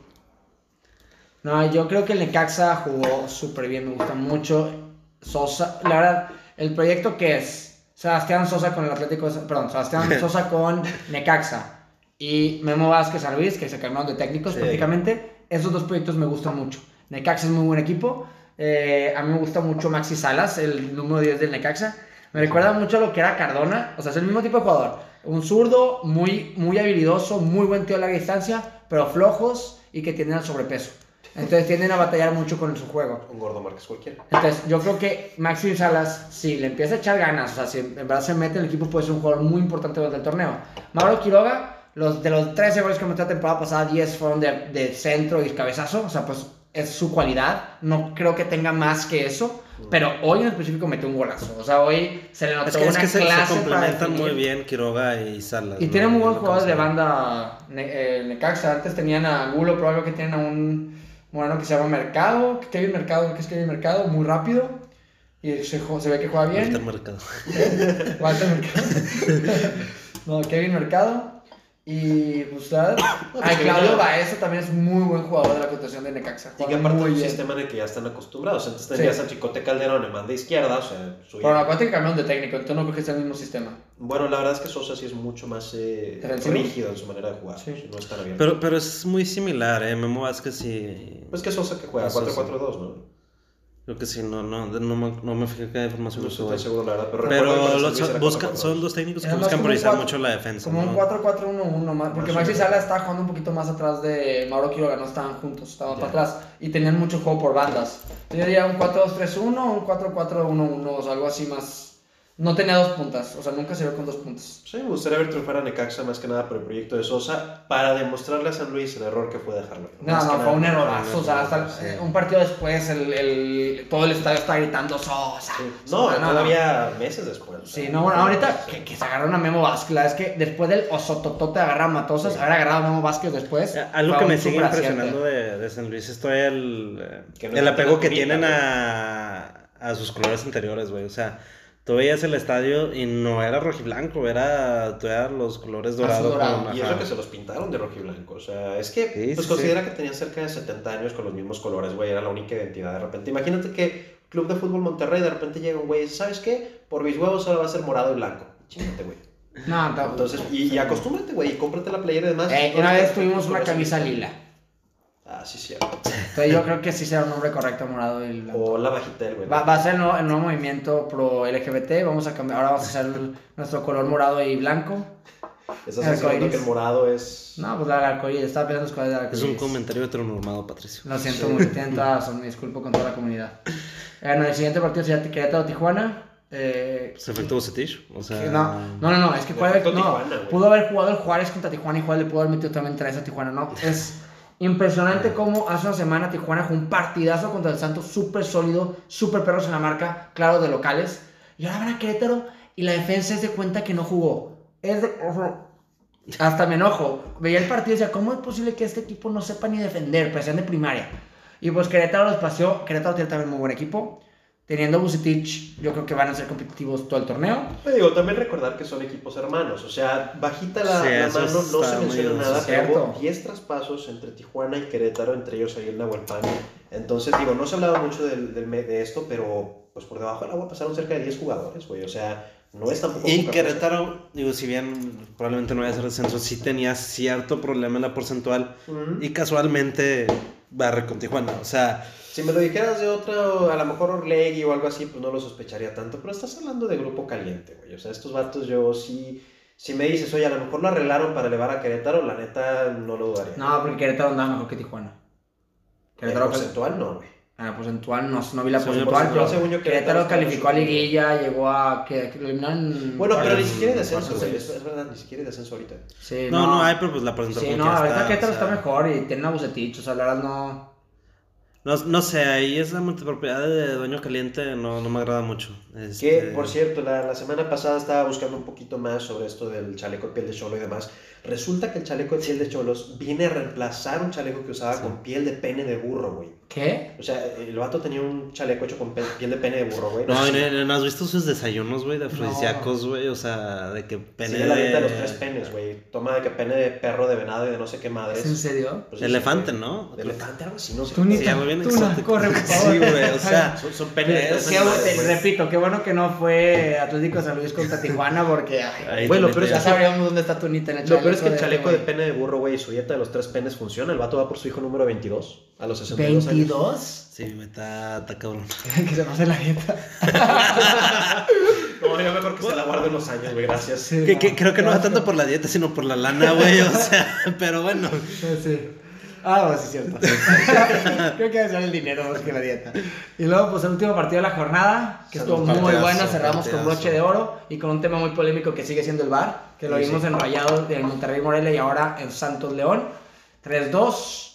No, yo creo que el Necaxa jugó súper bien, me gusta mucho. Sosa, la verdad, el proyecto que es Sebastián Sosa con el Atlético, de- perdón, Sebastián Sosa con Necaxa y Memo Vázquez San Luis, que se cambiaron de técnicos Sí. prácticamente, esos dos proyectos me gustan mucho. Necaxa es muy buen equipo, eh, a mí me gusta mucho Maxi Salas, el número 10 del Necaxa. Me recuerda mucho a lo que era Cardona, o sea, es el mismo tipo de jugador. Un zurdo, muy, muy habilidoso, muy buen tío a larga distancia, pero flojos y que tienen el sobrepeso. Entonces tienden a batallar mucho con su juego. Un gordo Márquez cualquiera. Entonces yo creo que Maxi Salas, si le empieza a echar ganas, o sea, si en verdad se mete en el equipo, puede ser un jugador muy importante durante el torneo. Mauro Quiroga, los, de los 13 goles que metió la temporada pasada, 10 fueron de, de centro y cabezazo, o sea, pues es su cualidad. No creo que tenga más que eso, pero hoy en específico metió un golazo. O sea, hoy se le notó Es que, es una que se, se clase para complementan muy bien Quiroga y Salas. Y ¿no? tienen muy buenos jugadores de banda Ne- eh, Necaxa. Antes tenían a Gulo, pero algo que tienen a un moreno que se llama Mercado. Kevin Mercado, que es Kevin Mercado, muy rápido. Y se, se ve que juega Walter bien. Mercado. Walter Mercado. no, Kevin Mercado. Y pues, ¿sabes? Ay, Claudio Baeza también es muy buen jugador de la contención de Necaxa. Y que aparte es un bien. sistema en el que ya están acostumbrados. Antes tenías Sí. a Chicote Calderón en banda izquierda, o sea, su Pero acuérdate que cambiaron de técnico, entonces no creo que sea el mismo sistema. Bueno, la verdad es que Sosa sí es mucho más eh, rígido en su manera de jugar. Sí. No es tan abierto. Pero, pero es muy similar, ¿eh? Memo Vázquez y. Pues que Sosa que juega Ah, Sosa. 4-4-2, ¿no? Creo que sí, no, no, no, me, no me fijé qué información No usó. estoy seguro, la verdad. Pero, Pero los- buscan, 4-4-2. son dos técnicos que buscan priorizar mucho la defensa. Como ¿no? un 4-4-1-1 más, porque Más o Maxi menos. Sala estaba jugando un poquito más atrás de Mauro Quiroga, no estaban juntos, estaban Ya. para atrás y tenían mucho juego por bandas. Yo diría un 4-2-3-1 o un 4-4-1-1, o sea, algo así más. No tenía dos puntas, o sea, nunca se vio con dos puntas. Sí, me gustaría ver triunfar a Necaxa más que nada por el proyecto de Sosa para demostrarle a San Luis el error que fue dejarlo. No, Más no, fue nada. un errorazo, o sea, hasta Sí. eh, un partido después el, el- todo el estadio está gritando Sosa. No, Sosa, todavía meses después. o sea, Sí, no, bueno, ahorita que, que se agarraron a Memo Vázquez, la verdad es que después del osototote agarrar a Matosas, Sí. haber agarrado a Memo Vázquez después. Eh, Algo que me sigue impresionando de, de San Luis es todavía el, eh, el apego que tienen a, a sus colores anteriores, güey. O sea, tú veías el estadio y no era rojiblanco, era, eras los colores dorados. dorado. Y eso que se los pintaron de rojo y blanco. O sea, es que, Sí, pues sí, considera que tenían cerca de 70 años con los mismos colores, güey. Era la única identidad de repente. Imagínate que Club de Fútbol Monterrey de repente llega un güey ¿sabes qué? Por mis huevos ahora va a ser morado y blanco. Chingate, güey. No, no, Entonces, y, y acostúmbrate, güey. Y cómprate la playera y demás. Eh, una vez tuvimos una camisa lila. Ah, sí, cierto. Entonces yo creo que sí será un nombre correcto, morado y blanco. O la bajitel, güey. Va, va a ser el nuevo, el nuevo movimiento pro LGBT. Vamos a cambiar, ahora vamos a hacer el- nuestro color morado y blanco. Estás arcoíris. diciendo que el morado es... No, pues la arcoíris, estaba pensando en los colores de Es un arcoíris. comentario heteronormado, Patricio. Lo siento mucho, tienen toda razón, me disculpo con toda la comunidad. Bueno, el siguiente partido sería Querétaro-Tijuana. Eh, ¿Se efecto Bucetich? O sea, no, no, no, no, es que puede haber, no, Tijuana, pudo haber jugado el Juárez contra Tijuana y Juárez le pudo haber metido también tres a Tijuana, ¿no? Es impresionante cómo hace una semana Tijuana jugó un partidazo contra el Santos, súper sólido, súper perros en la marca, claro, de locales. Y ahora van a Querétaro y la defensa es de cuenta que no jugó. Es de, hasta me enojo. Veía el partido y decía, ¿cómo es posible que este equipo no sepa ni defender? Presión de primaria. Y pues Querétaro los paseó. Querétaro tiene también muy buen equipo. Teniendo Bucetich, yo creo que van a ser competitivos todo el torneo. Te digo, también recordar que son equipos hermanos. O sea, bajita la, Sí, la eso mano, no se menciona nada, pero hubo 10 traspasos entre Tijuana y Querétaro, entre ellos ahí el Nahuelpan. Entonces, digo, no se hablaba mucho del, del de esto, pero pues por debajo del agua pasaron cerca de 10 jugadores, güey. O sea, no es tampoco. Y Querétaro, digo, si bien probablemente no vaya a ser descenso, sí tenía cierto problema en la porcentual cosa. Ujú. y casualmente barre con Tijuana. O sea, Si me lo dijeras de otro, a lo mejor Orlegui o algo así, pues no lo sospecharía tanto. Pero estás hablando de grupo caliente, güey. O sea, estos vatos yo sí. Si me dices, oye, a lo mejor lo arreglaron para elevar a Querétaro, la neta no lo dudaría. No, porque Querétaro andaba mejor que Tijuana. Querétaro, porcentual no, güey. Ah, porcentual, no, no vi la porcentual, pero porcentual, según yo, Querétaro Querétaro calificó a liguilla, llegó a que, que lo eliminaron. Bueno, pero ni siquiera hay descenso, güey. Es, verdad, ni siquiera hay descenso ahorita. Sí, no, no, hay, pero pues la porcentual Sí, no, ahorita está, Querétaro está mejor y tiene a Bucetich, o sea, la verdad no. No, no sé, ahí esa multipropiedad de dueño caliente no, no me agrada mucho. Que, Este, por cierto, la, la semana pasada estaba buscando un poquito más sobre esto del chaleco piel de cholo y demás. Resulta que el chaleco de piel de cholos viene a reemplazar un chaleco que usaba Sí. con piel de pene de burro, güey. ¿Qué? O sea, el vato tenía un chaleco hecho con piel de pene de burro, güey. No, sé ¿y si- ¿no, no has visto sus desayunos, güey, de afrodisíacos, güey? O sea, de que pene Sí, la dieta de los tres penes, güey. Toma de que pene de perro, de venado y de no sé qué madres. ¿Es en serio? Pues Elefante. ¿no? De elefante, algo así, no sé. Tú ni Sí, bien tú no, corre, por favor. Sí, güey, o sea... Son, son penes de tres sí, Qué repito, qué bueno que no fue Atlético San Luis contra Tijuana porque ay, Ahí Bueno, pero ya es que- sabríamos dónde está Tunita en el Lo peor es que el chaleco de pene de burro, güey, y su dieta de los tres penes funciona. El vato va por su hijo número 22, a los 62 años. ¿22? Sí, me está, está cabrón. que se pase la dieta. No, yo mejor que se la guarde unos años, güey, gracias. Sí, Que, que- creo que no va tanto por la dieta, sino por la lana, güey. O sea, pero bueno. Sí, sí. Ah, bueno, sí, cierto. Creo que debe ser el dinero más que la dieta. Y luego, pues el último partido de la jornada, que estuvo muy bueno, cerramos con broche de oro y con un tema muy polémico que sigue siendo el VAR, que lo Sí, vimos sí. en Rayados en Monterrey Morelia y ahora en Santos León. 3-2.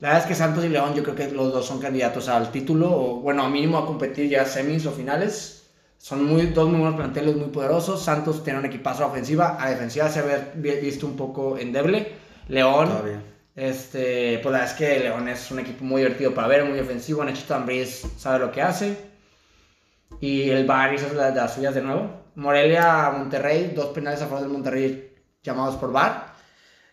La verdad es que Santos y León yo creo que los dos son candidatos al título, o bueno, mínimo a competir ya semis o finales. Son muy, dos muy buenos planteles, muy poderosos. Santos tiene un equipazo a ofensiva, a defensiva se ha visto un poco endeble. León, Todavía. Este, pues la verdad es que León es un equipo muy divertido para ver, muy ofensivo. Nachito Ambriz sabe lo que hace. Y el Bar hizo las, las suyas de nuevo. Morelia, Monterrey, dos penales a favor del Monterrey llamados por Bar.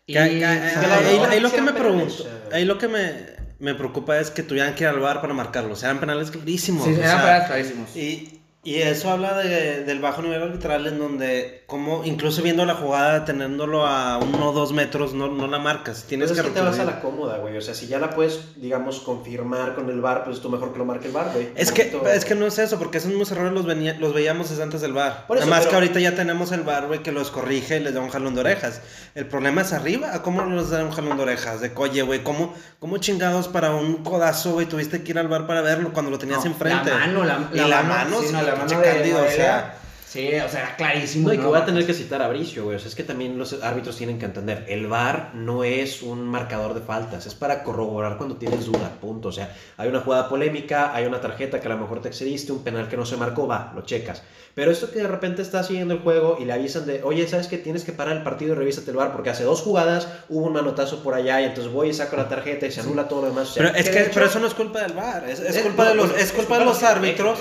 Y que- ahí, lo que me pregunto, ahí lo que me, me preocupa es que tuvieran que ir al bar para marcarlos. Eran penales clarísimos. Sí, eran sea, penales clarísimos. Y, y eso habla de- del bajo nivel arbitral en donde, como incluso viendo la jugada, teniéndolo a uno o dos metros, no, no la marcas. Tienes Pero es que que te vas a la cómoda, güey. O sea, si ya la puedes, digamos, confirmar con el bar, pues tú mejor que lo marque el bar, güey. Es que, poquito- es que no es eso, porque esos mismos errores los, venía- los veíamos desde antes del bar. Eso, Además pero- que ahorita ya tenemos el bar, güey, que los corrige y les da un jalón de orejas. El problema es arriba, ¿a ¿cómo les da un jalón de orejas? De coye, güey, ¿cómo, ¿cómo chingados para un codazo, güey, tuviste que ir al bar para verlo cuando lo tenías No, enfrente? La mano, la, y la mano, sí, sí, no, la mano de Cándido, o Morelia. sea, Sí, o sea, era clarísimo. No, y que ¿no? voy a tener que citar a Bricio, güey. O sea, es que también los árbitros tienen que entender. El VAR no es un marcador de faltas, es para corroborar cuando tienes duda, punto. O sea, hay una jugada polémica, hay una tarjeta que a lo mejor te excediste, un penal que no se marcó, va, lo checas. Pero esto que de repente estás siguiendo el juego y le avisan de, oye, ¿sabes que Tienes que parar el partido y revísate el VAR porque hace dos jugadas hubo un manotazo por allá y entonces voy y saco la tarjeta y se anula todo lo demás. O sea, Pero es que pero eso no es culpa del bar, es, es Es- culpa no, de los, es culpa de los árbitros.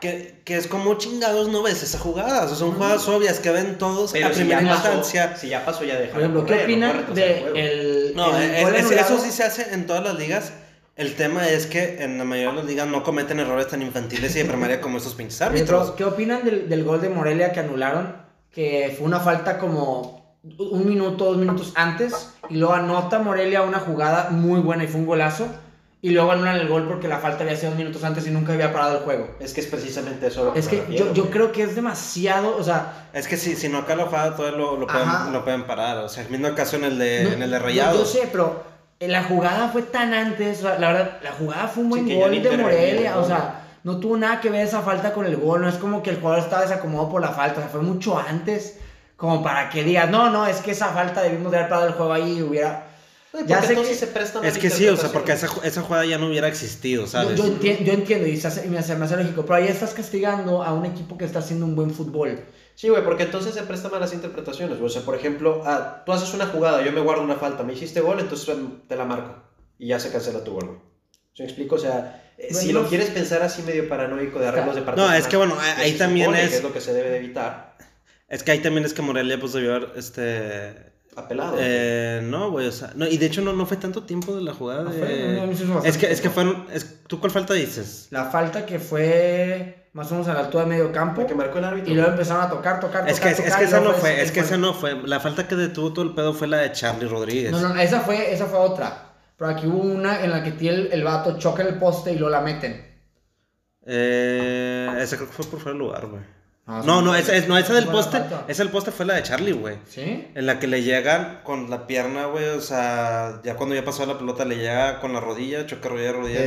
Que, que es como chingados no ves esas jugadas, o son jugadas obvias que ven todos pero a si primera instancia. si ya pasó, ya deja. Por ejemplo, ¿qué opinan de el, No, el es- eso sí se hace en todas las ligas. El tema es que en la mayoría de las ligas no cometen errores tan infantiles y de primaria como esos pinches árbitros. ¿Qué opinan del, del gol de Morelia que anularon? Que fue una falta como un minuto, dos minutos antes. Y luego anota Morelia una jugada muy buena y fue un golazo. Y luego anulan el gol porque la falta había sido dos minutos antes y nunca había parado el juego. Es que es precisamente eso. lo Es me que refiero, yo, yo creo que es demasiado, o sea... Es que si, si no acá la jugada todavía lo, lo, pueden, lo pueden parar. O sea, el mismo caso en el de, no- en el de yo- Rayados. Yo, sé, pero eh, la jugada fue tan antes, la verdad, la jugada fue un buen que gol de Morelia, ¿no? o sea, no tuvo nada que ver esa falta con el gol, no es como que el jugador estaba desacomodado por la falta, o sea, fue mucho antes, como para que digas, no, no, es que esa falta debimos de haber parado el juego ahí y hubiera... Oye, Ya sé que- se prestan Es que sí, o sea, porque esa, esa jugada ya no hubiera existido, Yo, ¿sabes? yo enti- yo entiendo y, se hace- y me, hace, me hace lógico, pero ahí estás castigando a un equipo que está haciendo un buen fútbol. Sí, güey, porque entonces se prestan malas interpretaciones. O sea, por ejemplo, ah, tú haces una jugada, yo me guardo una falta, me hiciste gol, entonces em, te la marco. Y ya se cancela tu gol, güey. ¿Sí me explico? O sea, eh, si lo quieres pensar así medio paranoico de arreglos de partidos. No, es que bueno, ahí se también supone es- que es lo que se debe de evitar. Es que ahí también es que Morelia pues debió haber, este... Apelado. Eh, no, güey, o sea, no, y de hecho no, no fue tanto tiempo de la jugada No de... fue, no, no, es que, es que fueron, es, ¿tú cuál falta dices? La falta que fue más o menos a la altura de medio campo. La que marcó el árbitro. Y luego empezaron a tocar, tocar, Es que, tocar, es, tocar, que esa no fue, es que fue- esa no fue. La falta que detuvo todo el pedo fue la de Charlie Rodríguez. No, no, no, esa fue, esa fue otra. Pero aquí hubo una en la que tiene el, el vato choca el poste y luego la meten. Eh, esa creo que fue por fuera de lugar, güey. No, No, esa, es- no, esa del falta. esa del poste fue la de Charlie, güey. ¿Sí? En la que le llegan con la pierna, güey, o sea, ya cuando ya pasó la pelota le llega con la rodilla, choca rodilla, rodilla.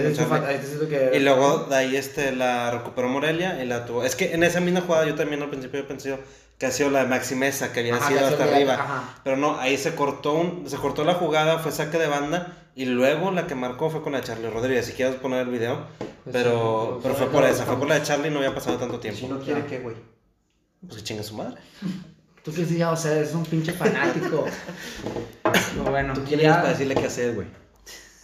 Que- Y luego de ahí este, la recuperó Morelia y la tuvo. Es que en esa misma jugada yo también al principio he pensado que ha sido la de Maxi Mesa, que había Ajá, sido que hasta arriba. ajá. Pero no, ahí se cortó, un, se cortó la jugada, fue saque de banda y luego la que marcó fue con la de Charlie Rodríguez. Si quieres poner el video. Pues pero, sí, pero fue- por esa, fue por la de. Charlie y no había pasado tanto tiempo. Si no quiere, ¿qué, güey? Pues que chingue su madre. Tú qué ya, o sea, eres un pinche fanático. Pero bueno, ¿Tú quién ya- eres para decirle qué hacer, güey?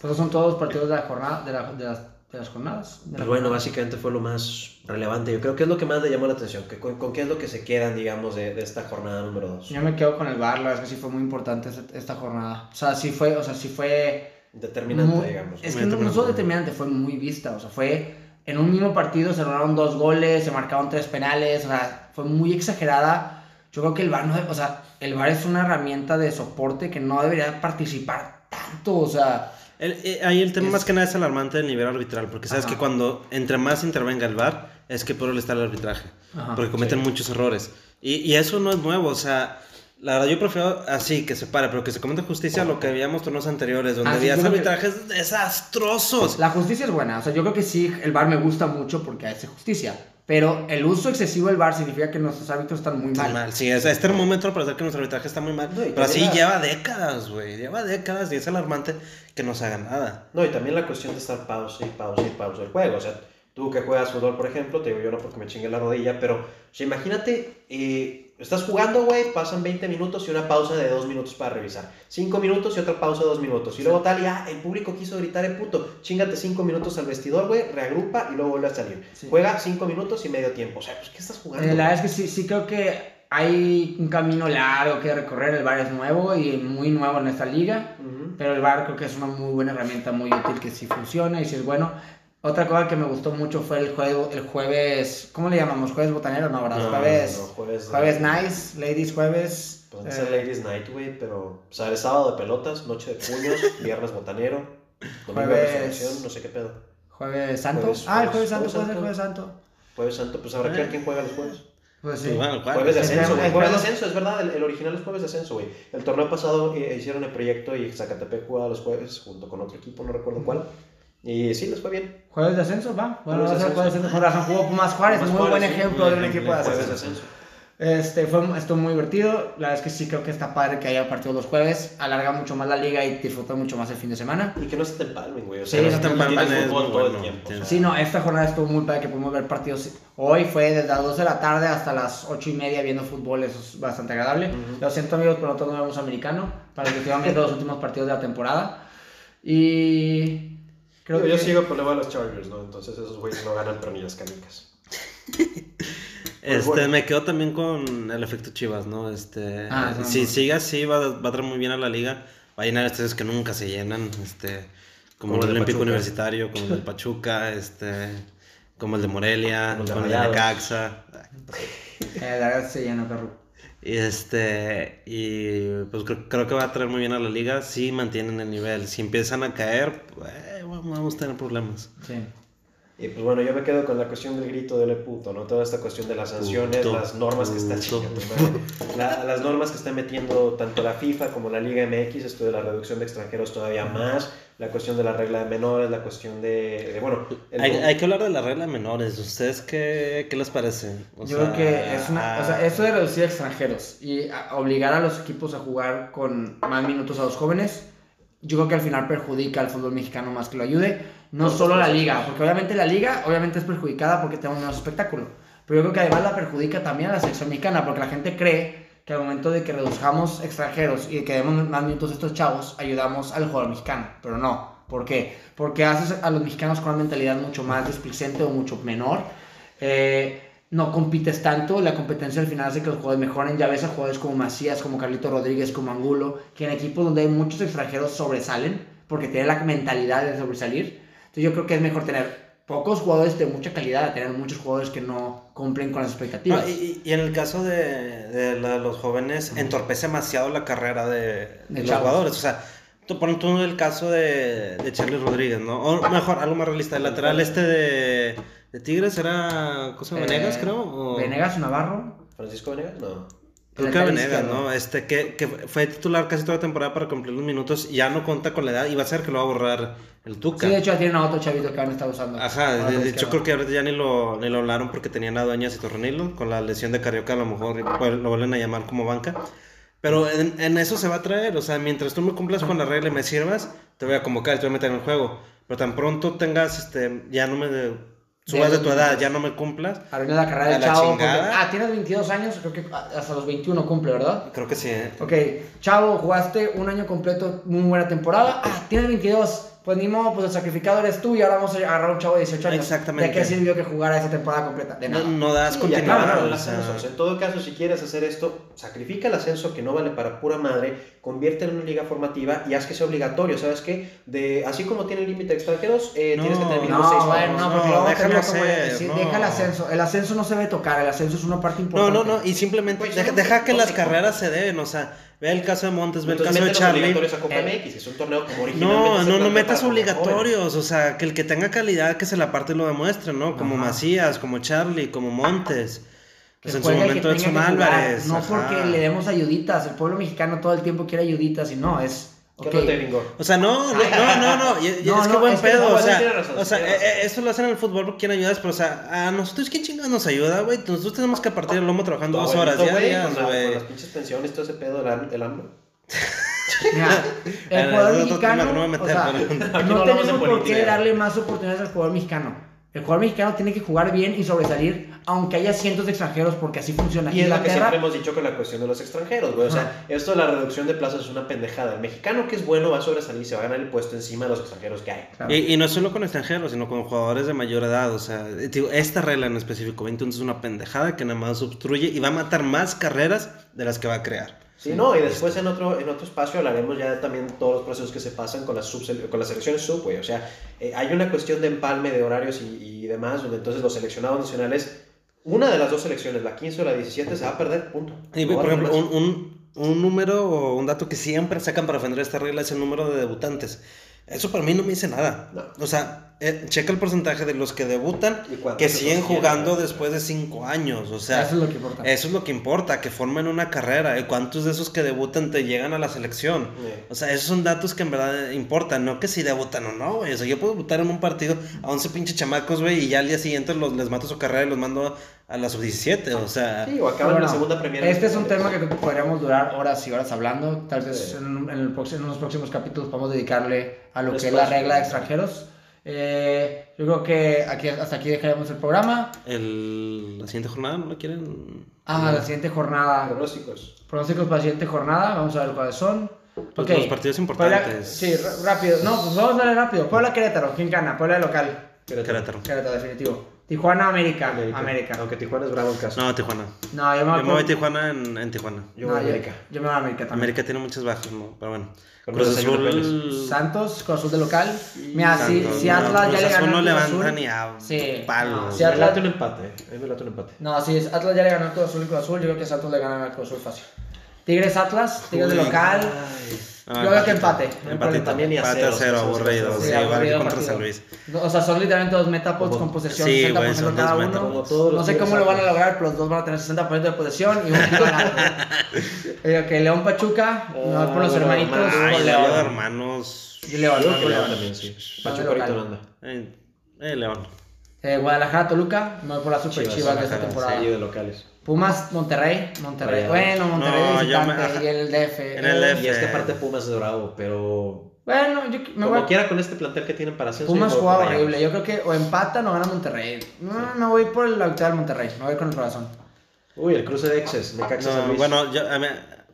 Pues esos son todos los partidos de la jornada, de, la- de las, de las jornadas. de la Pues bueno, jornada. básicamente fue lo más relevante. Yo creo que es lo que más le llamó la atención. Que con, con qué es lo que se quedan, digamos, de, de esta jornada número 2. Yo me quedo con el VAR, la verdad es que sí fue muy importante esta, esta jornada. O sea, sí fue, o sea, sí fue... Determinante, muy- digamos. Es que no, no solo determinante, fue muy vista. O sea, fue en un mismo partido se lograron dos goles, se marcaron tres penales. O sea, fue muy exagerada. Yo creo que el VAR, no, o sea, el VAR es una herramienta de soporte que no debería participar tanto. O sea, El- eh, ahí el tema Es- más que nada es alarmante del nivel arbitral, porque sabes Ajá. que cuando entre más intervenga el VAR, es que peor le está el arbitraje, Ajá, porque cometen sí. muchos errores. Y, y eso no es nuevo, o sea, la verdad yo prefiero así, que se pare, pero que se cometa justicia a lo que veíamos torneos anteriores, donde Ah, sí, había creo que- arbitrajes desastrosos. la justicia es buena. O sea, yo creo que sí, el VAR me gusta mucho porque hace justicia. Pero el uso excesivo del VAR significa que nuestros árbitros están muy Está mal. mal, sí, es, es termómetro para saber que nuestro arbitraje está muy mal, No, pero así la- lleva décadas, güey, lleva décadas y es alarmante que no se haga nada. No, y también la cuestión de estar pausa y pausa y pausa el juego. O sea, tú que juegas fútbol, por ejemplo, te digo yo no porque me chingue la rodilla, pero, o sea, imagínate, eh, estás jugando, güey, pasan 20 minutos y una pausa de 2 minutos para revisar. 5 minutos y otra pausa de 2 minutos. Y luego tal, ya, el público quiso gritar el puto. Chingate 5 minutos al vestidor, güey, reagrupa y luego vuelve a salir. Sí. Juega 5 minutos y medio tiempo. O sea, pues, ¿qué estás jugando? Eh, la verdad es que sí, sí creo que hay un camino largo que recorrer. El VAR es nuevo y muy nuevo en esta liga. Pero el VAR creo que es una muy buena herramienta, muy útil, que sí funciona y sí es bueno. Otra cosa que me gustó mucho fue el, juego, el jueves, ¿cómo le llamamos? ¿Jueves botanero? No, ¿verdad? No, jueves, no, jueves, jueves nice, ladies jueves. Pues antes eh, era Ladies Night, güey, pero, o sea, el sábado de pelotas, noche de puños, viernes botanero, domingo de Jueves- resurrección, no sé qué pedo. jueves santo. Jueves- ah, el jueves- jueves santo jueves puede ser santo. jueves santo. Jueves santo, pues habrá que ver quién juega los jueves. Pues sí. Bueno, ¿cuál? Jueves de ascenso, güey. Jueves de ascenso, es verdad, el, el original es jueves de ascenso, güey. El torneo pasado eh, hicieron el proyecto y Zacatepec jugaba los jueves junto con otro equipo, no recuerdo cuál. Y sí, les fue bien. Jueves de ascenso, va. Bueno, Jueves de ser jueves de ascenso. Con razón jugó Pumas Juárez, Pumas muy Juárez, buen sí, ejemplo muy de un equipo de ascenso. jueves de ascenso. Este, fue, estuvo muy divertido. La verdad es que sí creo que está padre que haya partidos los jueves. Alarga mucho más la liga y disfruta mucho más el fin de semana. Y que no se te empalmen, güey. O Sí, sea, no no se te empalmen todo el bueno. tiempo. o sea. Sí, no, esta jornada estuvo muy padre que pudimos ver partidos. Hoy fue desde las 12 de la tarde hasta las 8 y media viendo fútbol, eso es bastante agradable. Ujú. Lo siento amigos, pero nosotros no vemos americano, para que están viendo los últimos partidos de la temporada. Y creo Yo, que... yo sigo por luego a los Chargers, ¿no? Entonces esos güeyes no ganan, pero ni las canicas. Este, bueno. me quedo también con el efecto Chivas, ¿no? Este, Ah, no, si no. sigue así, va, va a traer muy bien a la liga. Va a llenar estadios que nunca se llenan, este, como, Como el Olímpico. Universitario, como el del Pachuca, este, como el de Morelia, Como el de como el. Necaxa. Eh, la verdad se llenó, perro. Este, y pues creo, creo que va a traer muy bien a la liga si mantienen el nivel. Si empiezan a caer, pues, vamos a tener problemas. Sí. Y pues bueno, yo me quedo con la cuestión del grito del puto, ¿no? Toda esta cuestión de las sanciones, Puto, las normas que está. La- las normas que está metiendo tanto la FIFA como la Liga MX, esto de la reducción de extranjeros todavía más, la cuestión de la regla de menores, la cuestión de, de, bueno, el- Hay, hay que hablar de la regla de menores. ¿Ustedes qué, qué les parece? O Yo sea, creo que es una. O sea, ah, esto de reducir extranjeros y a- obligar a los equipos a jugar con más minutos a los jóvenes, yo creo que al final perjudica al fútbol mexicano más que lo ayude. No Por solo la liga, porque obviamente la liga obviamente es perjudicada porque tenemos menos espectáculo. Pero yo creo que además la perjudica también a la selección mexicana, porque la gente cree que al momento de que reduzcamos extranjeros y que demos más minutos a estos chavos, ayudamos al jugador mexicano. Pero no. ¿Por qué? Porque haces a los mexicanos con una mentalidad mucho más displicente o mucho menor. Eh, no compites tanto, la competencia al final hace que los jugadores mejoren. Ya ves a jugadores como Macías, como Carlito Rodríguez, como Angulo, que en equipos donde hay muchos extranjeros sobresalen porque tienen la mentalidad de sobresalir. Entonces yo creo que es mejor tener pocos jugadores de mucha calidad, tener muchos jugadores que no cumplen con las expectativas. No, y, y en el caso de, de la- los jóvenes, entorpece demasiado la carrera de, los jugadores. O sea, tú pones tú el caso de, de Charlie Rodríguez, ¿no? O mejor, algo más realista. El lateral este de, de Tigres era. ¿Cosa Eh, Venegas, creo? O- Venegas, Navarro. ¿Francisco Venegas? No. Creo que Venegas, izquierdo. ¿no? Este, que, que fue titular casi toda la temporada para cumplir los minutos y ya no cuenta con la edad y va a ser que lo va a borrar el Tuca. Sí, de hecho ya tienen a otro chavito que aún está usando. Ajá, de, hecho creo que ahorita ya ni lo, ni lo hablaron porque tenían a Dueñas y Torrenilo, con la lesión de Carioca a lo mejor pues, lo vuelven a llamar como banca. Pero en, en eso se va a traer, o sea, mientras tú me cumplas con la regla y me sirvas, te voy a convocar y te voy a meter en el juego. Pero tan pronto tengas, este, ya no me... Subas de tu edad, ya no me cumplas. Arruina la carrera del chavo. porque- ah, tienes 22 años, creo que hasta los 21 cumple, ¿verdad? Creo que sí, ¿eh? Ok, chavo, jugaste un año completo, muy buena temporada. Ah, tienes 22. Pues ni modo, pues el sacrificado eres tú y ahora vamos a agarrar a un chavo de 18 años. Exactamente. ¿De qué sirvió que jugara esa temporada completa? De No, nada. no das Sí, continuidad. acabaron el o sea, ascenso. O sea, en todo caso, si quieres hacer esto, sacrifica el ascenso que no vale para pura madre, convierte en una liga formativa y haz que sea obligatorio. ¿Sabes qué? De, así como tiene el límite de extranjeros, eh, No, tienes que tener mínimo No, seis no, porque No, luego déjalo termina como ser, decir, no. deja el ascenso. El ascenso no se debe tocar, el ascenso es una parte No, importante. no, no, y simplemente Pues, deja, deja que las 12 carreras se den, o sea, ve el caso de Montes, ve el caso de Charlie. obligatorios a Copa MX, que es un torneo como originalmente No, se no, no metas obligatorios, o sea, que el que tenga calidad que se la parte y lo demuestre, ¿no? Como Ajá. Macías, como Charlie, como Montes. Pues en su momento Edson Álvarez. No ajá. porque le demos ayuditas. El pueblo mexicano todo el tiempo quiere ayuditas y no, es. ¿Qué ok, no te? O sea, no, no, no, no, no, y- No, es que no, buen es que pedo, no, o sea, razón, o sea, eh, eh, eso lo hacen en el fútbol porque quieren ayudas, pero o sea, a nosotros quién chingados nos ayuda, güey, nosotros tenemos que partir el lomo trabajando dos horas abuelito, güey, diarias, con, la- con güey. las pinches pensiones, todo ese pedo del ham- del hambre. Mira, el jugador mexicano, que no tenemos por qué darle más oportunidades al jugador mexicano. El jugador mexicano tiene que jugar bien y sobresalir, aunque haya cientos de extranjeros, porque así funciona. Y es lo que siempre hemos dicho con la cuestión de los extranjeros, güey. O sea, esto de la reducción de plazas es una pendejada. El mexicano que es bueno va a sobresalir, se va a ganar el puesto encima de los extranjeros que hay. Claro. Y, y no solo con extranjeros, sino con jugadores de mayor edad. O sea, digo, esta regla en específico, entonces es una pendejada que nada más obstruye y va a matar más carreras de las que va a crear. Sí, no, y después en otro, en otro espacio hablaremos ya también de todos los procesos que se pasan con las, subsele- con las selecciones sub, güey. O sea, eh, hay una cuestión de empalme de horarios y, y demás, donde entonces los seleccionados nacionales, una de las dos selecciones, la 15 o la 17, se va a perder, punto. No a por ejemplo, un, un, un número o un dato que siempre sacan para defender esta regla es el número de debutantes. Eso para mí no me dice nada. No. O sea, eh, checa el porcentaje de los que debutan ¿Y cuántos que se siguen jugando después de cinco años. O sea, Eso es lo que importa. Eso es lo que importa, que formen una carrera. ¿Y cuántos de esos que debutan te llegan a la selección? O sea, esos son datos que en verdad importan, no que si debutan o no, güey. O sea, yo puedo debutar en un partido a 11 pinches chamacos, güey, y ya al día siguiente los, les mato su carrera y los mando a la sub-17. O sea, Sí, o acaban en Bueno, la segunda premier. Este es un tema que creo que podríamos durar horas y horas hablando. Tal vez Sí. en, en el próximo- en unos próximos capítulos podamos dedicarle a lo Un que es la regla de extranjeros. Eh, yo creo que aquí, hasta aquí dejaremos el programa. el, la siguiente jornada no lo quieren. Ah, la siguiente jornada. Pronósticos. Pronósticos para la siguiente jornada. Vamos a ver cuáles son. Pues Ok. los partidos Puebla- importantes. sí, r- rápido. No, pues vamos a darle rápido. Puebla Querétaro. ¿Quién gana? Puebla de local. Querétaro. Querétaro, definitivo. Tijuana, América. América. Aunque Tijuana es bravo en casa. No, Tijuana. No, yo me Yo voy me voy a Tijuana en, en Tijuana. Yo no, voy a América. Yo me voy a América también. América tiene muchas bajas, ¿no? Pero bueno. Con Cruz Azul. Santos, Cruz Azul de local. Mira, si, Santos, si no, Atlas Cruz ya le Azul ganó no al Cruz levanta Azul. ni a Sí. palo. No, Sí, si Atlas- un empate. eh. A mí me late un empate. No, si es- Atlas ya le ganó al Cruz Azul y Cruz Azul, yo creo que Santos le gana al Cruz Azul fácil. Tigres Atlas, Tigres de local. Ah, Yo creo que empate. No problema. También y a Empate cero, a cero, sí, sí, aburrido. sí, aburrido contra. San Luis. O sea, son literalmente dos metapods con posesión, Sí, 60% güey, son cada dos uno. Como todos No sé cómo lo van a lograr, pero los dos van a tener 60% de posesión y un. Eh, ok, León Pachuca, me voy por los hermanitos. Ay, León. Hermanos. Y León, Yo ¿no? también, sí. Pachuca ahorita no. Eh, eh, León. Eh, Guadalajara, Toluca, voy por las super Chivas, chivas, de esta temporada. Sí, de locales. Pumas, Monterrey, Monterrey. Rayados. Bueno, Monterrey No, de yo me- visitante y el DF. En el DF. Y es que aparte Pumas es bravo, pero Bueno, yo me como voy quiera con este plantel que tienen para ascenso. Pumas jugaba horrible. Yo creo que o empatan o gana Monterrey. No, me voy por la victoria del Monterrey. Me voy con el corazón. Uy, el cruce de exes, San No, bueno, yo, a mí,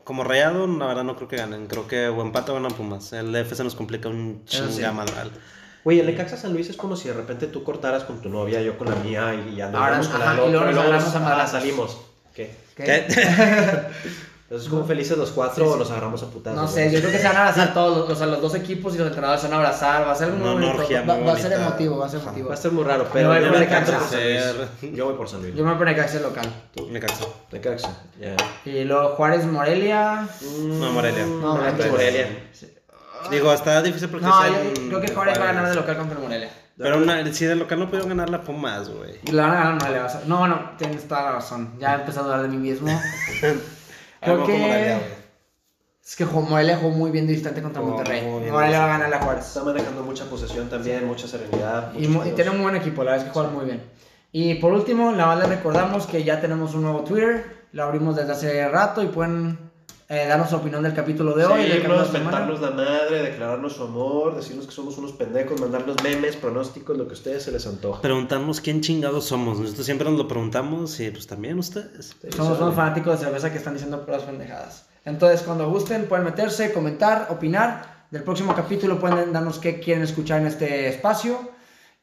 como rayado, la verdad no creo que ganen. Creo que o empate o ganan Pumas. El DF se nos complica un Eso sí. Güey, el Necaxa San Luis es como si de repente tú cortaras con tu novia, yo con la mía y Ahora, andamos con la ajá, del y luego otro, nos agarramos a ah, madrazos. salimos. ¿Qué? ¿Qué? ¿Qué? Entonces, como felices los cuatro Sí, sí. o nos agarramos a putazos. No sé, yo creo que se van a abrazar todos, los- o sea, los dos equipos y los entrenadores se van a abrazar, va a ser muy bonito, orgía va, muy va a ser emotivo, va a ser emotivo. Va a estar muy raro, Yo pero voy yo por me Necaxa. encanta por San Ser- Luis. Yo voy por San Luis. Yo me voy a poner que hacer local. Canso. Necaxa, ya. Y luego Juárez Morelia. No, Morelia. No, Morelia. manches. Morelia. Digo, está difícil porque No, yo en creo que Juárez va a ganar de local contra Morelia. Pero una, si de local no pudieron ganar la Pumas, güey. La van a ganar Morelia. vas a- No, no, tienes toda la razón. Ya he empezado a hablar de mí mismo. Creo Algo que- como Morelia, güey. Es que jugó- Morelia jugó muy bien de distante contra Jugó Monterrey. muy bien Morelia va a ganar la Juárez. Está manejando mucha posesión también, mucha serenidad. Y, mu- tiene un buen equipo, la verdad es que juegan muy bien. Y por último, la verdad les recordamos que ya tenemos un nuevo Twitter. Lo abrimos desde hace rato y pueden eh, darnos su opinión del capítulo de hoy. de Seguirnos, mentarnos la madre, declararnos su amor, decirnos que somos unos pendejos, mandarnos memes, pronósticos, lo que a ustedes se les antoja. Preguntarnos quién chingados somos. Nosotros siempre nos lo preguntamos y pues también ustedes. Somos unos fanáticos de cerveza que están diciendo puras pendejadas. Entonces, cuando gusten, pueden meterse, comentar, opinar. Del próximo capítulo pueden darnos qué quieren escuchar en este espacio.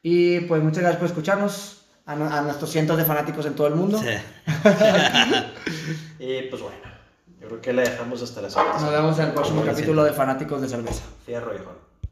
Y pues muchas gracias por escucharnos. A, a nuestros cientos de fanáticos en todo el mundo. Sí. Y pues bueno, yo creo que le dejamos hasta la semana. Nos vemos en el próximo capítulo de Fanáticos de Cerveza. Fierro, hijo.